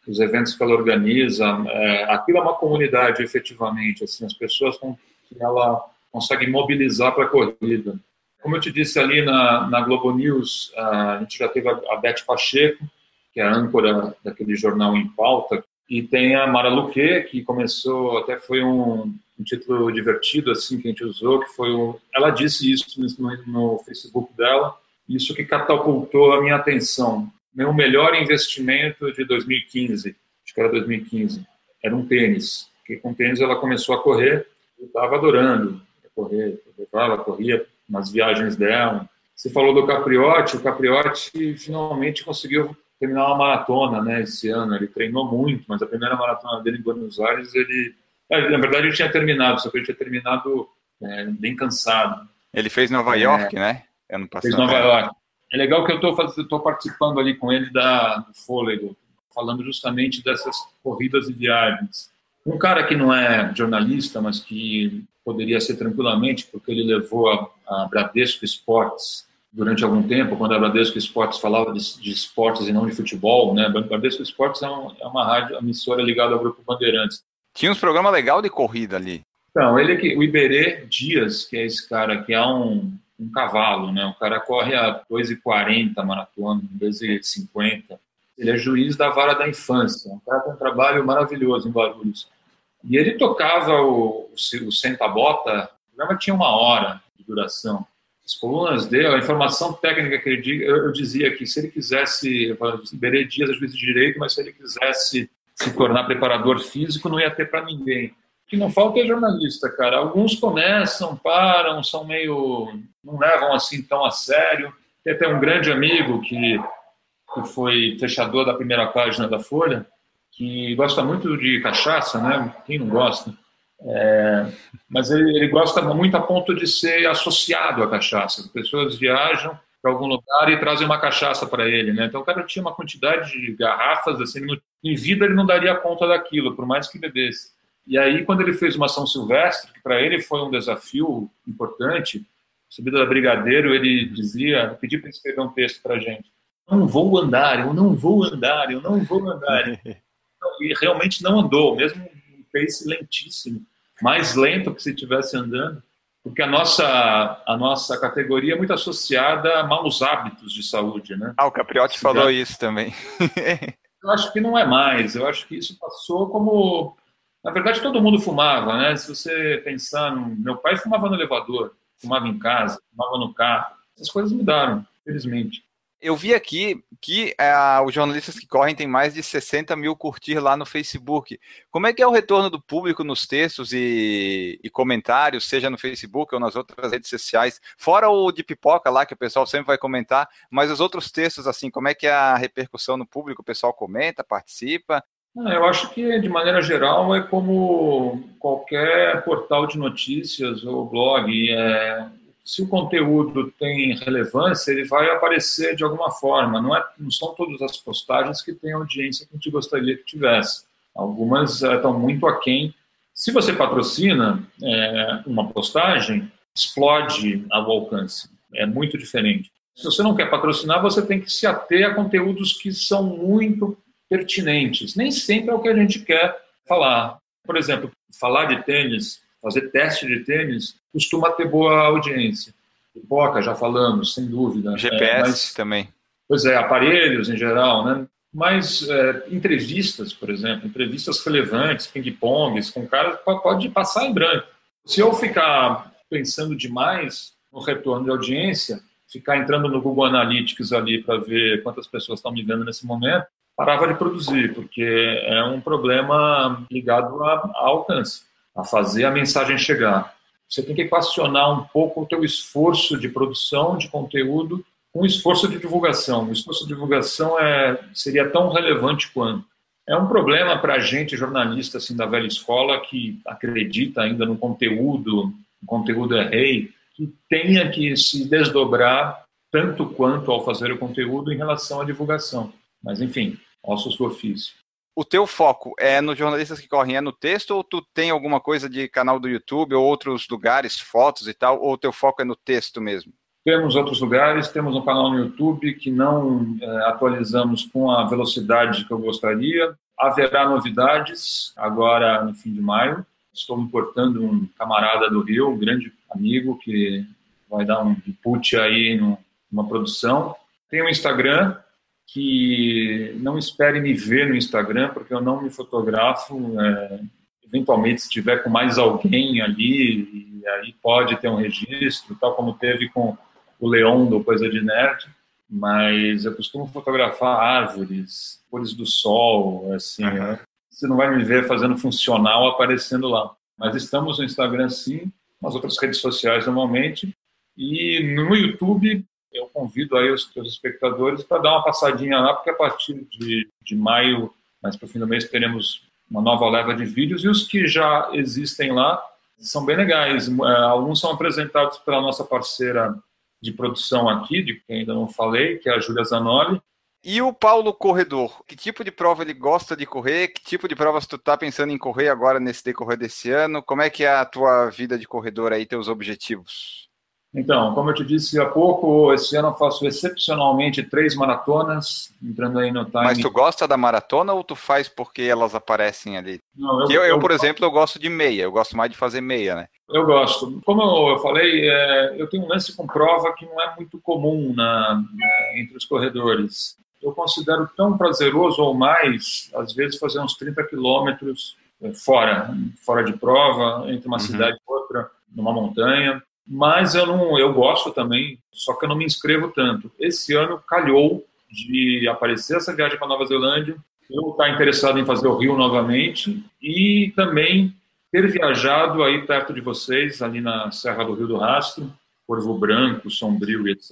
os eventos que ela organiza. É, aquilo é uma comunidade, efetivamente. Assim, as pessoas com, que ela consegue mobilizar para a corrida. Como eu te disse ali na, na Globo News, a gente já teve a, a Beth Pacheco, que é a âncora daquele jornal em pauta, e tem a Mara Luque, que começou, até foi um, um, título divertido assim que a gente usou, que foi o, ela disse isso no, no Facebook dela, isso que catapultou a minha atenção. Meu melhor investimento de 2015, acho que era 2015, era um tênis. Porque com tênis ela começou a correr, eu estava adorando correr, ela corria nas viagens dela. Você falou do Capriotti, o Capriotti finalmente conseguiu terminar uma maratona, né, esse ano. Ele treinou muito, mas a primeira maratona dele em Buenos Aires, ele, é, na verdade, ele tinha terminado, só que ele tinha terminado é, bem cansado. Ele fez Nova é, York, né? Ano passado. Fez Nova York. É legal que eu estou participando ali com ele da, do fôlego, falando justamente dessas corridas e viagens. Um cara que não é jornalista, mas que poderia ser tranquilamente, porque ele levou a, a Bradesco Esportes durante algum tempo, quando a Bradesco Esportes falava de, de esportes e não de futebol, né? Bradesco Esportes é, um, é uma rádio, emissora ligada ao Grupo Bandeirantes. Tinha uns programas legal de corrida ali. Então, ele que o Iberê Dias, que é esse cara que é um, um cavalo, né? O cara corre a 2,40 maratona, 2,50. Ele é juiz da vara da infância. Um cara com um trabalho maravilhoso em Guarulhos. E ele tocava o, o, o Senta-Bota, o programa tinha uma hora de duração. As colunas dele, a informação técnica que ele eu, eu dizia que se ele quisesse, eu Iberê Dias é juiz de direito, mas se ele quisesse se tornar preparador físico, não ia ter para ninguém que não falta é jornalista, cara. Alguns começam, param, são meio. não levam assim tão a sério. Tem até um grande amigo que, que foi fechador da primeira página da Folha, que gosta muito de cachaça, né? Quem não gosta? É, mas ele, ele, gosta muito a ponto de ser associado à cachaça. As pessoas viajam para algum lugar e trazem uma cachaça para ele, né? Então o cara tinha uma quantidade de garrafas, assim, em vida ele não daria conta daquilo, por mais que bebesse. E aí, quando ele fez uma São Silvestre, que para ele foi um desafio importante, subida da Brigadeiro, ele dizia, pedi para escrever um texto para a gente. Não vou andar, eu não vou andar, eu não vou andar. e realmente não andou, mesmo pace lentíssimo, mais lento que se estivesse andando, porque a nossa, a nossa categoria é muito associada a maus hábitos de saúde, né? Ah, o Capriotti falou isso também. eu acho que não é mais, eu acho que isso passou como na verdade, todo mundo fumava, né? Se você pensar, no... meu pai fumava no elevador, fumava em casa, fumava no carro. Essas coisas mudaram, felizmente. Eu vi aqui que é, os jornalistas que correm têm mais de 60 mil curtir lá no Facebook. Como é que é o retorno do público nos textos e, e, comentários, seja no Facebook ou nas outras redes sociais? Fora o de pipoca lá, que o pessoal sempre vai comentar, mas os outros textos, assim, como é que é a repercussão no público? O pessoal comenta, participa? Ah, eu acho que, de maneira geral, é como qualquer portal de notícias ou blog. É, se o conteúdo tem relevância, ele vai aparecer de alguma forma. Não, é, não são todas as postagens que têm audiência que a gente gostaria que tivesse. Algumas é, estão muito aquém. Se você patrocina é, uma postagem, explode o alcance. É muito diferente. Se você não quer patrocinar, você tem que se ater a conteúdos que são muito pertinentes. Nem sempre é o que a gente quer falar. Por exemplo, falar de tênis, fazer teste de tênis, costuma ter boa audiência. Pipoca, já falamos, sem dúvida. GPS é, mas, também. Pois é, aparelhos em geral, né? Mas é, entrevistas, por exemplo, entrevistas relevantes, ping-pongs, com caras pode passar em branco. Se eu ficar pensando demais no retorno de audiência, ficar entrando no Google Analytics ali para ver quantas pessoas estão me vendo nesse momento, parava de produzir, porque é um problema ligado a, a alcance, a fazer a mensagem chegar. Você tem que equacionar um pouco o teu esforço de produção de conteúdo com o esforço de divulgação. O esforço de divulgação é, seria tão relevante quanto. É um problema para a gente, jornalista assim, da velha escola, que acredita ainda no conteúdo, o conteúdo é rei, que tenha que se desdobrar tanto quanto ao fazer o conteúdo em relação à divulgação. Mas, enfim, ossos do ofício. O teu foco é nos jornalistas que correm, é no texto, ou tu tem alguma coisa de canal do YouTube ou outros lugares, fotos e tal, ou o teu foco é no texto mesmo? Temos outros lugares, temos um canal no YouTube que não é, atualizamos com a velocidade que eu gostaria. Haverá novidades agora no fim de maio. Estou importando um camarada do Rio, um grande amigo que vai dar um input aí numa produção. Tem um Instagram, que não espere me ver no Instagram, porque eu não me fotografo. É, eventualmente, se tiver com mais alguém ali, aí pode ter um registro, tal como teve com o Leão do Coisa de Nerd, mas eu costumo fotografar árvores, cores do sol, assim, uhum. Você não vai me ver fazendo funcional aparecendo lá. Mas estamos no Instagram, sim, nas outras redes sociais normalmente, e no YouTube eu convido aí os seus espectadores para dar uma passadinha lá, porque a partir de, de maio, mais para o fim do mês, teremos uma nova leva de vídeos, e os que já existem lá são bem legais. É, alguns são apresentados pela nossa parceira de produção aqui, de quem ainda não falei, que é a Júlia Zanoli, E o Paulo corredor, que tipo de prova ele gosta de correr? Que tipo de provas tu tá pensando em correr agora nesse decorrer desse ano? Como é que é a tua vida de corredor aí, teus objetivos? Então, como eu te disse há pouco, esse ano eu faço excepcionalmente três maratonas, entrando aí no time. Mas tu gosta da maratona ou tu faz porque elas aparecem ali? Não, eu, eu, eu, por exemplo, eu gosto de meia, eu gosto mais de fazer meia, né? Eu gosto. Como eu falei, é, eu tenho um lance com prova que não é muito comum na, na, entre os corredores. Eu considero tão prazeroso ou mais, às vezes, fazer uns 30 quilômetros é, fora, fora de prova, entre uma uhum. cidade e outra, numa montanha mas eu não, eu gosto também, só que eu não me inscrevo tanto. Esse ano calhou de aparecer essa viagem para Nova Zelândia, eu estar interessado em fazer o Rio novamente e também ter viajado aí perto de vocês, ali na Serra do Rio do Rastro, Corvo Branco, Sombrio, etc.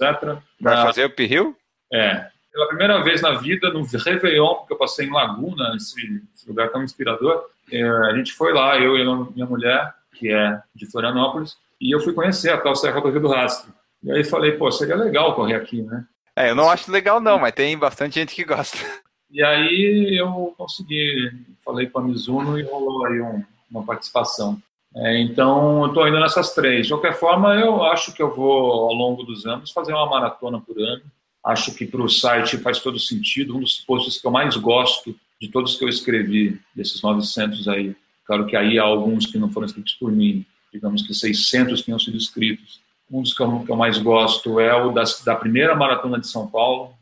Vai na... fazer o Rio? É. Pela primeira vez na vida, no Réveillon, porque eu passei em Laguna, esse, esse lugar tão inspirador, é, a gente foi lá, eu e minha mulher, que é de Florianópolis, e eu fui conhecer a tal Serra do Rio do Rastro. E aí falei, pô, seria legal correr aqui, né? É, eu não acho legal não, mas tem bastante gente que gosta. E aí eu consegui, falei com a Mizuno e rolou aí um, uma participação. É, então, eu estou indo nessas três. De qualquer forma, eu acho que eu vou, ao longo dos anos, fazer uma maratona por ano. Acho que para o site faz todo sentido. Um dos posts que eu mais gosto de todos que eu escrevi, desses 900 aí. Claro que aí há alguns que não foram escritos por mim, digamos que 600 tinham sido escritos. Um dos que eu, que eu mais gosto é o das, da primeira maratona de São Paulo.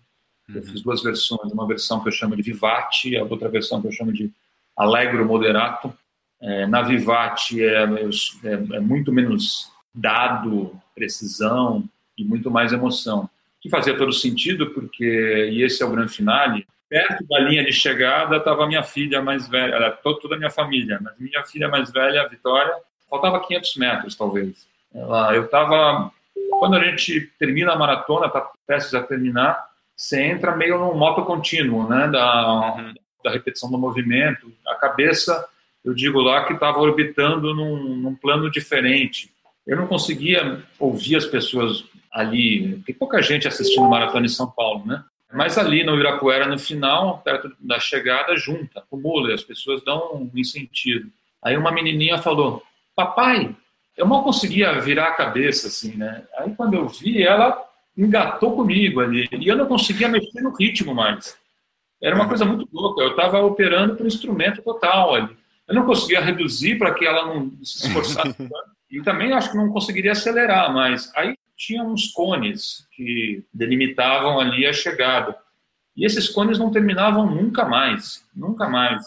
Eu fiz duas versões, uma versão que eu chamo de Vivati, a outra versão que eu chamo de Allegro Moderato. É, na Vivati é, é, é, muito menos dado, precisão e muito mais emoção. Que fazia todo sentido, porque, e esse é o grande finale, perto da linha de chegada estava minha filha mais velha, toda a minha família, mas minha filha mais velha, a Vitória, faltava 500 metros, talvez. Eu estava. Quando a gente termina a maratona, está prestes a terminar, você entra meio num moto contínuo, né? Da, uhum. da repetição do movimento. A cabeça, eu digo lá, que estava orbitando num, num plano diferente. Eu não conseguia ouvir as pessoas ali. Tem pouca gente assistindo maratona em São Paulo, né? Mas ali no Ibirapuera, no final, perto da chegada, junta, acumula, as pessoas dão um incentivo. Aí uma menininha falou: papai, eu mal conseguia virar a cabeça, assim, né? Aí quando eu vi, ela engatou comigo ali, e eu não conseguia mexer no ritmo mais. Era uma coisa muito louca, eu estava operando para o instrumento total ali. Eu não conseguia reduzir para que ela não se esforçasse. e também acho que não conseguiria acelerar, mas aí tinha uns cones que delimitavam ali a chegada. E esses cones não terminavam nunca mais, nunca mais.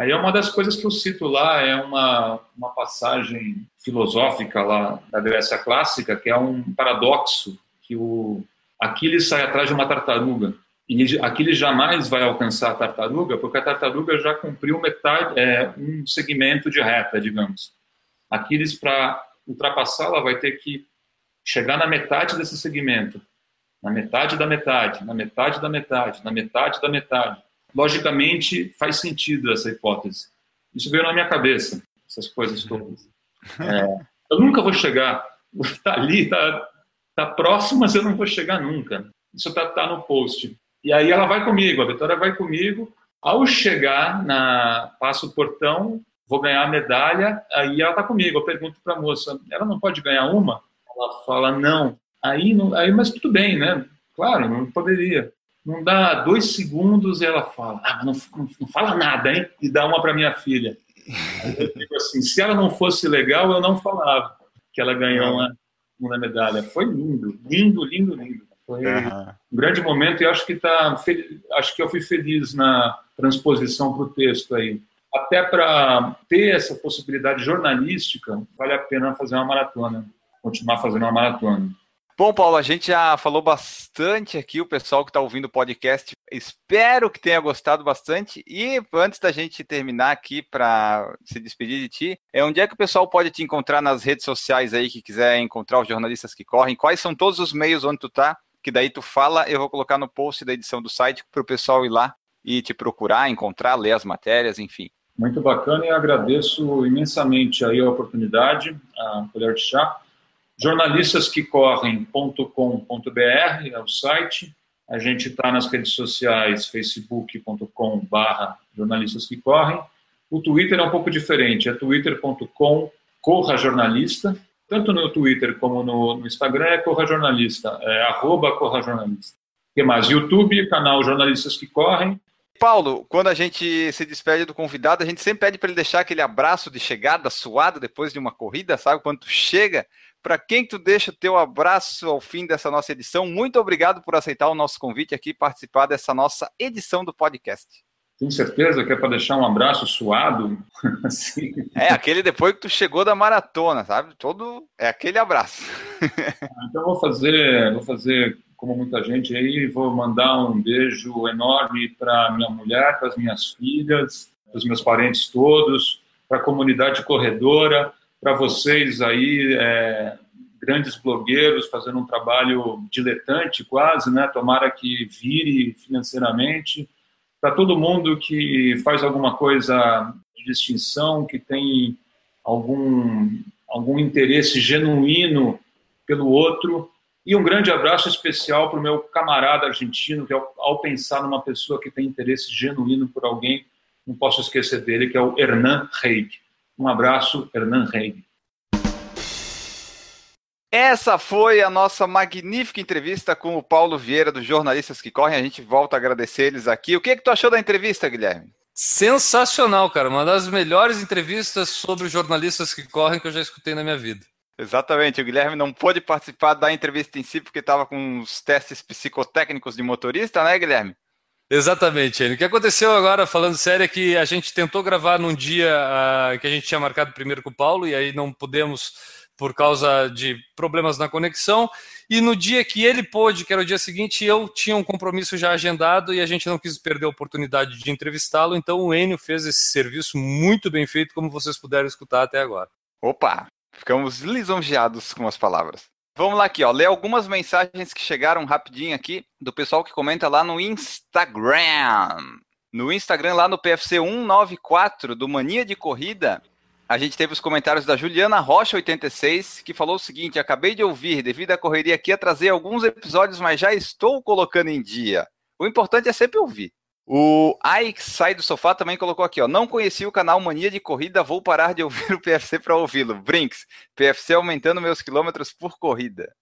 Aí é uma das coisas que eu cito lá, é uma, uma passagem filosófica lá da Grécia Clássica, que é um paradoxo, que o Aquiles sai atrás de uma tartaruga. E Aquiles jamais vai alcançar a tartaruga, porque a tartaruga já cumpriu metade, é, um segmento de reta, digamos. Aquiles, para ultrapassá-la, vai ter que chegar na metade desse segmento, na metade da metade, na metade da metade, na metade da metade logicamente faz sentido essa hipótese. Isso veio na minha cabeça, essas coisas todas. É, eu nunca vou chegar. Está ali, está tá próximo, mas eu não vou chegar nunca. Isso está tá no post. E aí ela vai comigo, a Vitória vai comigo. Ao chegar na passo o portão, vou ganhar a medalha. Aí ela está comigo. Eu pergunto para a moça, ela não pode ganhar uma? Ela fala não. Aí, não, aí, mas tudo bem, né? Claro, não poderia. Não dá dois segundos e ela fala, ah, não, não fala nada, hein? E dá uma para minha filha. eu digo assim, se ela não fosse legal, eu não falava que ela ganhou uma, uma medalha. Foi lindo, lindo, lindo, lindo. Foi uhum. um grande momento e acho que tá, acho que eu fui feliz na transposição para o texto aí. Até para ter essa possibilidade jornalística, vale a pena fazer uma maratona, continuar fazendo uma maratona. Bom, Paulo, a gente já falou bastante aqui, o pessoal que está ouvindo o podcast, espero que tenha gostado bastante. E antes da gente terminar aqui para se despedir de ti, é onde é que o pessoal pode te encontrar nas redes sociais aí, que quiser encontrar os jornalistas que correm? Quais são todos os meios onde tu tá? Que daí tu fala, eu vou colocar no post da edição do site para o pessoal ir lá e te procurar, encontrar, ler as matérias, enfim. Muito bacana e agradeço imensamente aí a oportunidade, a colher de chá jornalistasquecorrem.com.br é o site. A gente está nas redes sociais, facebook.com jornalistas que correm. O Twitter é um pouco diferente, é twitter.com corra jornalista. Tanto no Twitter como no, no Instagram é corra jornalista, é arroba corra jornalista. O que mais? YouTube, canal Jornalistas que Correm. Paulo, quando a gente se despede do convidado, a gente sempre pede para ele deixar aquele abraço de chegada suado depois de uma corrida, sabe? Quando tu chega, para quem tu deixa o teu abraço ao fim dessa nossa edição. Muito obrigado por aceitar o nosso convite aqui participar dessa nossa edição do podcast. Tem certeza que é para deixar um abraço suado? assim. É, aquele depois que tu chegou da maratona, sabe? Todo é aquele abraço. então vou fazer, vou fazer como muita gente aí, vou mandar um beijo enorme para minha mulher, para as minhas filhas, para os meus parentes todos, para a comunidade corredora, para vocês aí, é, grandes blogueiros, fazendo um trabalho diletante quase, né? Tomara que vire financeiramente. Para todo mundo que faz alguma coisa de distinção, que tem algum, algum interesse genuíno pelo outro, e um grande abraço especial para o meu camarada argentino, que ao, ao, pensar numa pessoa que tem interesse genuíno por alguém, não posso esquecer dele, que é o Hernan Reig. Um abraço, Hernan Reig. Essa foi a nossa magnífica entrevista com o Paulo Vieira, dos Jornalistas que Correm. A gente volta a agradecer eles aqui. O que, que tu achou da entrevista, Guilherme? Sensacional, cara. Uma das melhores entrevistas sobre jornalistas que correm que eu já escutei na minha vida. Exatamente, o Guilherme não pôde participar da entrevista em si porque estava com os testes psicotécnicos de motorista, né, Guilherme? Exatamente, Enio. O que aconteceu agora, falando sério, é que a gente tentou gravar num dia uh, que a gente tinha marcado primeiro com o Paulo e aí não pudemos por causa de problemas na conexão. E no dia que ele pôde, que era o dia seguinte, eu tinha um compromisso já agendado e a gente não quis perder a oportunidade de entrevistá-lo. Então o Enio fez esse serviço muito bem feito, como vocês puderam escutar até agora. Opa, Ficamos lisonjeados com as palavras. Vamos lá aqui, ó. Ler algumas mensagens que chegaram rapidinho aqui do pessoal que comenta lá no Instagram. No Instagram, lá no PFC 194 do Mania de Corrida, a gente teve os comentários da Juliana Rocha 86, que falou o seguinte: acabei de ouvir, devido à correria aqui, trazer alguns episódios, mas já estou colocando em dia. O importante é sempre ouvir. O Ike Sai do Sofá também colocou aqui, ó. Não conheci o canal Mania de Corrida, vou parar de ouvir o PFC para ouvi-lo. Brinks, PFC aumentando meus quilômetros por corrida.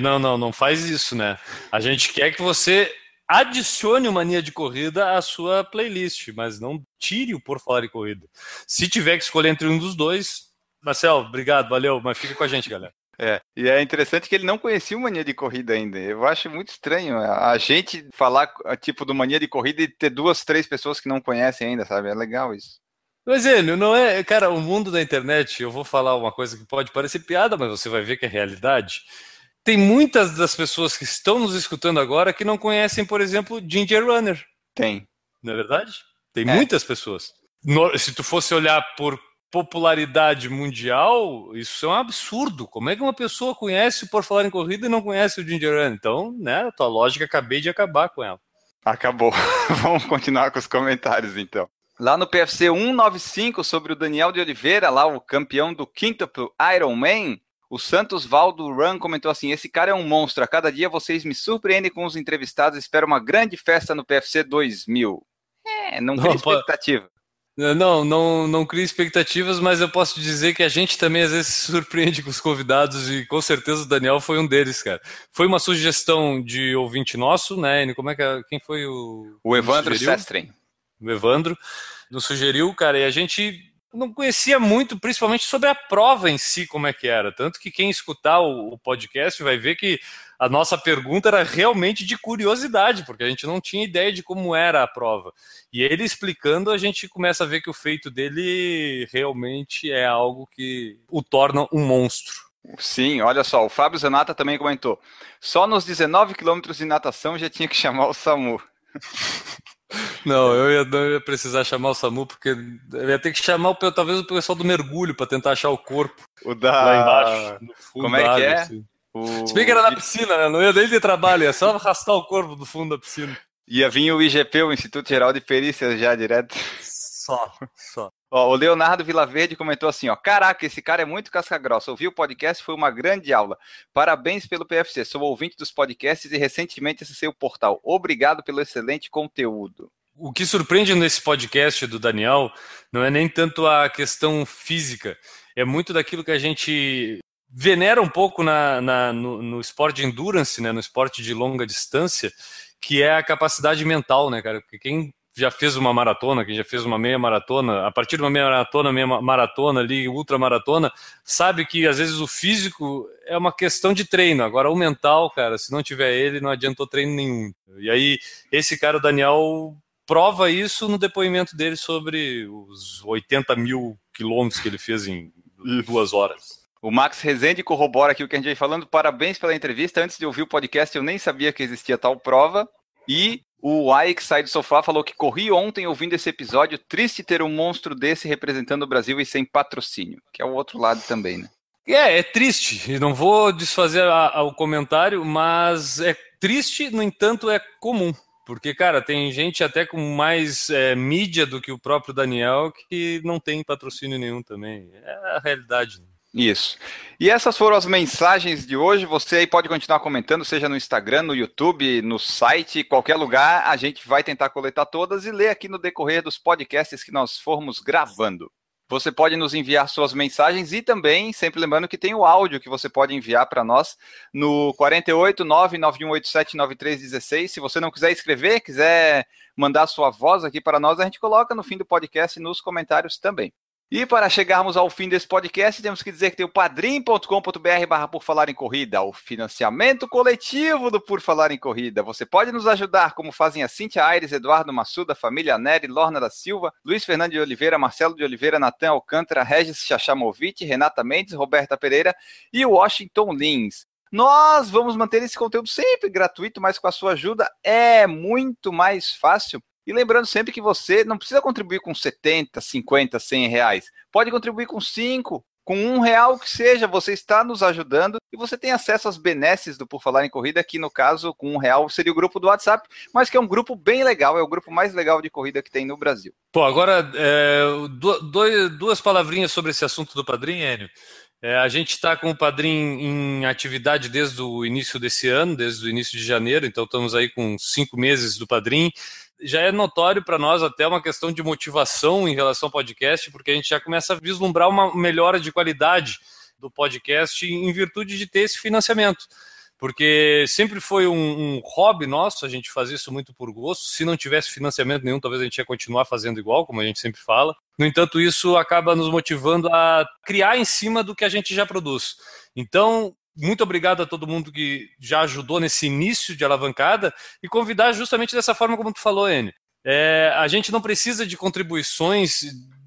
Não, não, não faz isso, né? A gente quer que você adicione o Mania de Corrida à sua playlist, mas não tire o Por Falar em Corrida. Se tiver que escolher entre um dos dois, Marcel, obrigado, valeu, mas fica com a gente, galera. É, e é interessante que ele não conhecia o Mania de Corrida ainda. Eu acho muito estranho a gente falar, tipo, do Mania de Corrida e ter duas, três pessoas que não conhecem ainda, sabe? É legal isso. Mas ele não é, cara, o mundo da internet, eu vou falar uma coisa que pode parecer piada, mas você vai ver que é realidade. Tem muitas das pessoas que estão nos escutando agora que não conhecem, por exemplo, Ginger Runner. Tem. Não é verdade? Tem é. muitas pessoas. se tu fosse olhar por popularidade mundial, isso é um absurdo. Como é que uma pessoa conhece Por Falar em Corrida e não conhece o Ginger Run? Então, né, a tua lógica, acabei de acabar com ela. Acabou. Vamos continuar com os comentários, então. Lá no PFC 195, sobre o Daniel de Oliveira, lá o campeão do quíntuplo Ironman, o Santos Valdo Run comentou assim: Esse cara é um monstro. A cada dia vocês me surpreendem com os entrevistados. Espero uma grande festa no PFC 2000. É, não tem expectativa. Não, não, não crio expectativas, mas eu posso dizer que a gente também às vezes se surpreende com os convidados e com certeza o Daniel foi um deles, cara. Foi uma sugestão de ouvinte nosso, né? Como é que é, quem foi o o Evandro Sestren? O Evandro nos sugeriu, cara, e a gente não conhecia muito, principalmente sobre a prova em si, como é que era. Tanto que quem escutar o, o podcast vai ver que a nossa pergunta era realmente de curiosidade, porque a gente não tinha ideia de como era a prova. E ele explicando, a gente começa a ver que o feito dele realmente é algo que o torna um monstro. Sim, olha só, o Fábio Zanata também comentou. Só nos 19 quilômetros de natação já tinha que chamar o SAMU. Não, eu ia, não ia precisar chamar o SAMU, porque eu ia ter que chamar o, talvez o pessoal do mergulho para tentar achar o corpo. O da. Lá embaixo. Como é que é? Assim. O... Se bem que era na piscina, né? Não ia nem ter trabalho, ia só arrastar o corpo do fundo da piscina. Ia vir o IGP, o Instituto Geral de Perícias, já direto. Só, só. Ó, o Leonardo Vilaverde comentou assim, ó, caraca, esse cara é muito casca-grossa, ouvi o podcast, foi uma grande aula, parabéns pelo PFC, sou ouvinte dos podcasts e recentemente acessei o portal, obrigado pelo excelente conteúdo. O que surpreende nesse podcast do Daniel não é nem tanto a questão física, é muito daquilo que a gente venera um pouco na, na no, no, esporte de endurance, né, no esporte de longa distância, que é a capacidade mental, né, cara? Porque quem já fez uma maratona, quem já fez uma meia maratona, a partir de uma meia maratona, meia maratona ali, ultramaratona, sabe que às vezes o físico é uma questão de treino. Agora o mental, cara, se não tiver ele, não adiantou treino nenhum. E aí, esse cara, o Daniel, prova isso no depoimento dele sobre os 80 mil quilômetros que ele fez em duas horas. O Max Rezende corrobora aqui o que a gente vem falando. Parabéns pela entrevista. Antes de ouvir o podcast, eu nem sabia que existia tal prova. E o Ike sai do sofá falou que corri ontem ouvindo esse episódio. Triste ter um monstro desse representando o Brasil e sem patrocínio, que é o outro lado também, né? É, é triste. Não vou desfazer a, a, o comentário, mas é triste, no entanto, é comum. Porque, cara, tem gente até com mais é, mídia do que o próprio Daniel que não tem patrocínio nenhum também. É a realidade. Né? Isso. E essas foram as mensagens de hoje. Você aí pode continuar comentando, seja no Instagram, no YouTube, no site, qualquer lugar. A gente vai tentar coletar todas e ler aqui no decorrer dos podcasts que nós formos gravando. Você pode nos enviar suas mensagens e também, sempre lembrando que tem o áudio que você pode enviar para nós no 48 991879316. Se você não quiser escrever, quiser mandar sua voz aqui para nós, a gente coloca no fim do podcast nos comentários também. E para chegarmos ao fim desse podcast, temos que dizer que tem o padrim.com.br barra Por Falar em Corrida, o financiamento coletivo do Por Falar em Corrida. Você pode nos ajudar, como fazem a Cintia Aires, Eduardo Massuda, família Nery, Lorna da Silva, Luiz Fernando de Oliveira, Marcelo de Oliveira, Natan Alcântara, Regis Chachamovic, Renata Mendes, Roberta Pereira e Washington Lins. Nós vamos manter esse conteúdo sempre gratuito, mas com a sua ajuda é muito mais fácil e lembrando sempre que você não precisa contribuir com 70, 50, 100 reais. Pode contribuir com 5, com um real que seja, você está nos ajudando e você tem acesso às benesses do Por Falar em Corrida, que no caso, com um real, seria o grupo do WhatsApp, mas que é um grupo bem legal, é o grupo mais legal de corrida que tem no Brasil. Pô, agora, é, duas palavrinhas sobre esse assunto do padrinho, Enio. É, a gente está com o Padrim em atividade desde o início desse ano, desde o início de janeiro, então estamos aí com cinco meses do Padrim já é notório para nós até uma questão de motivação em relação ao podcast, porque a gente já começa a vislumbrar uma melhora de qualidade do podcast em virtude de ter esse financiamento. Porque sempre foi um, um hobby nosso, a gente faz isso muito por gosto. Se não tivesse financiamento nenhum, talvez a gente ia continuar fazendo igual, como a gente sempre fala. No entanto, isso acaba nos motivando a criar em cima do que a gente já produz. Então, muito obrigado a todo mundo que já ajudou nesse início de alavancada e convidar justamente dessa forma como tu falou, N. É, a gente não precisa de contribuições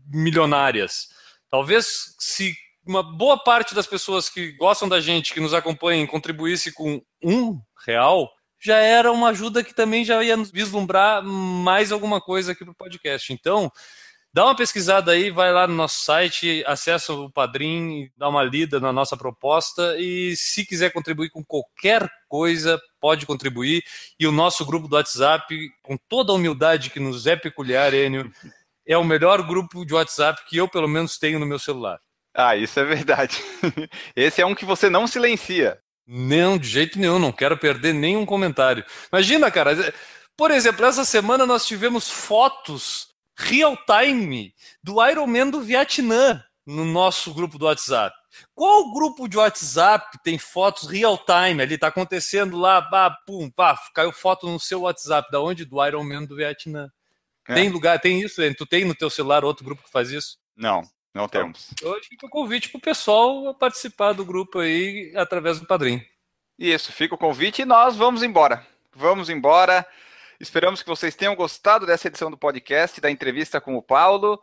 milionárias. Talvez se uma boa parte das pessoas que gostam da gente, que nos acompanham, contribuísse com um real, já era uma ajuda que também já ia vislumbrar mais alguma coisa aqui para o podcast. Então, Dá uma pesquisada aí, vai lá no nosso site, acessa o Padrim, dá uma lida na nossa proposta e se quiser contribuir com qualquer coisa, pode contribuir. E o nosso grupo do WhatsApp, com toda a humildade que nos é peculiar, Enio, é o melhor grupo de WhatsApp que eu, pelo menos, tenho no meu celular. Ah, isso é verdade. Esse é um que você não silencia. Não, de jeito nenhum, não quero perder nenhum comentário. Imagina, cara, por exemplo, essa semana nós tivemos fotos real time do Ironman do Vietnã no nosso grupo do WhatsApp. Qual grupo de WhatsApp tem fotos real time ali? Tá acontecendo lá, pá, pum, pá, caiu foto no seu WhatsApp. Da onde? Do Ironman do Vietnã. É. Tem lugar, tem isso? Tu tem no teu celular outro grupo que faz isso? Não, não então, temos. Hoje fica o convite pro pessoal participar do grupo aí através do padrinho. Isso, fica o convite e nós vamos embora. Vamos embora. Esperamos que vocês tenham gostado dessa edição do podcast, da entrevista com o Paulo.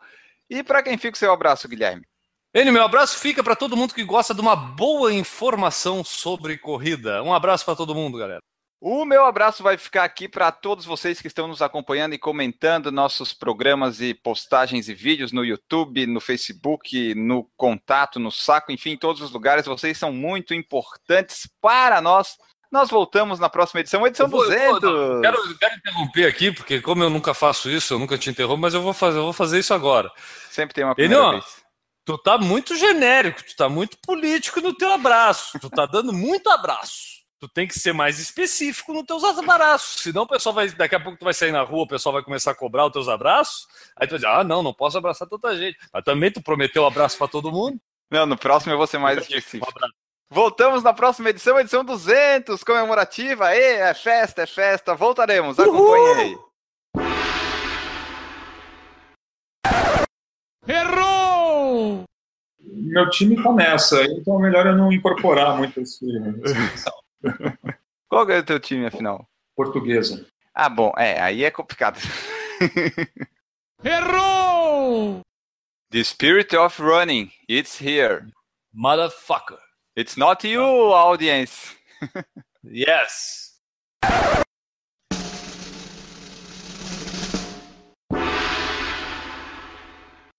E para quem fica o seu abraço, Guilherme? Enio, meu abraço fica para todo mundo que gosta de uma boa informação sobre corrida. Um abraço para todo mundo, galera. O meu abraço vai ficar aqui para todos vocês que estão nos acompanhando e comentando nossos programas e postagens e vídeos no YouTube, no Facebook, no contato, no saco, enfim, em todos os lugares. Vocês são muito importantes para nós Nós voltamos na próxima edição, edição Eu vou- eu 200. vou- não, quero, quero interromper aqui, porque como eu nunca faço isso, eu nunca te interrompo, mas eu vou fazer, eu vou fazer isso agora. Sempre tem uma primeira vez. Tu tá muito genérico, tu tá muito político no teu abraço, tu tá dando muito abraço. Tu tem que ser mais específico nos teus abraços, senão o pessoal vai, daqui a pouco tu vai sair na rua, o pessoal vai começar a cobrar os teus abraços, aí tu vai dizer, ah, não, não posso abraçar tanta gente. Mas também tu prometeu abraço pra todo mundo. Não, no próximo eu vou ser mais Um específico. abraço. Voltamos na próxima edição, edição 200, comemorativa. Aê, é festa, é festa. Voltaremos, acompanhe aí. Errou! Meu time nessa, então é melhor eu não incorporar muito esse, Qual é o teu time, afinal? portuguesa. Ah, bom, é, aí é complicado. Errou! The spirit of running, it's here. Motherfucker. It's not you, audience. Yes.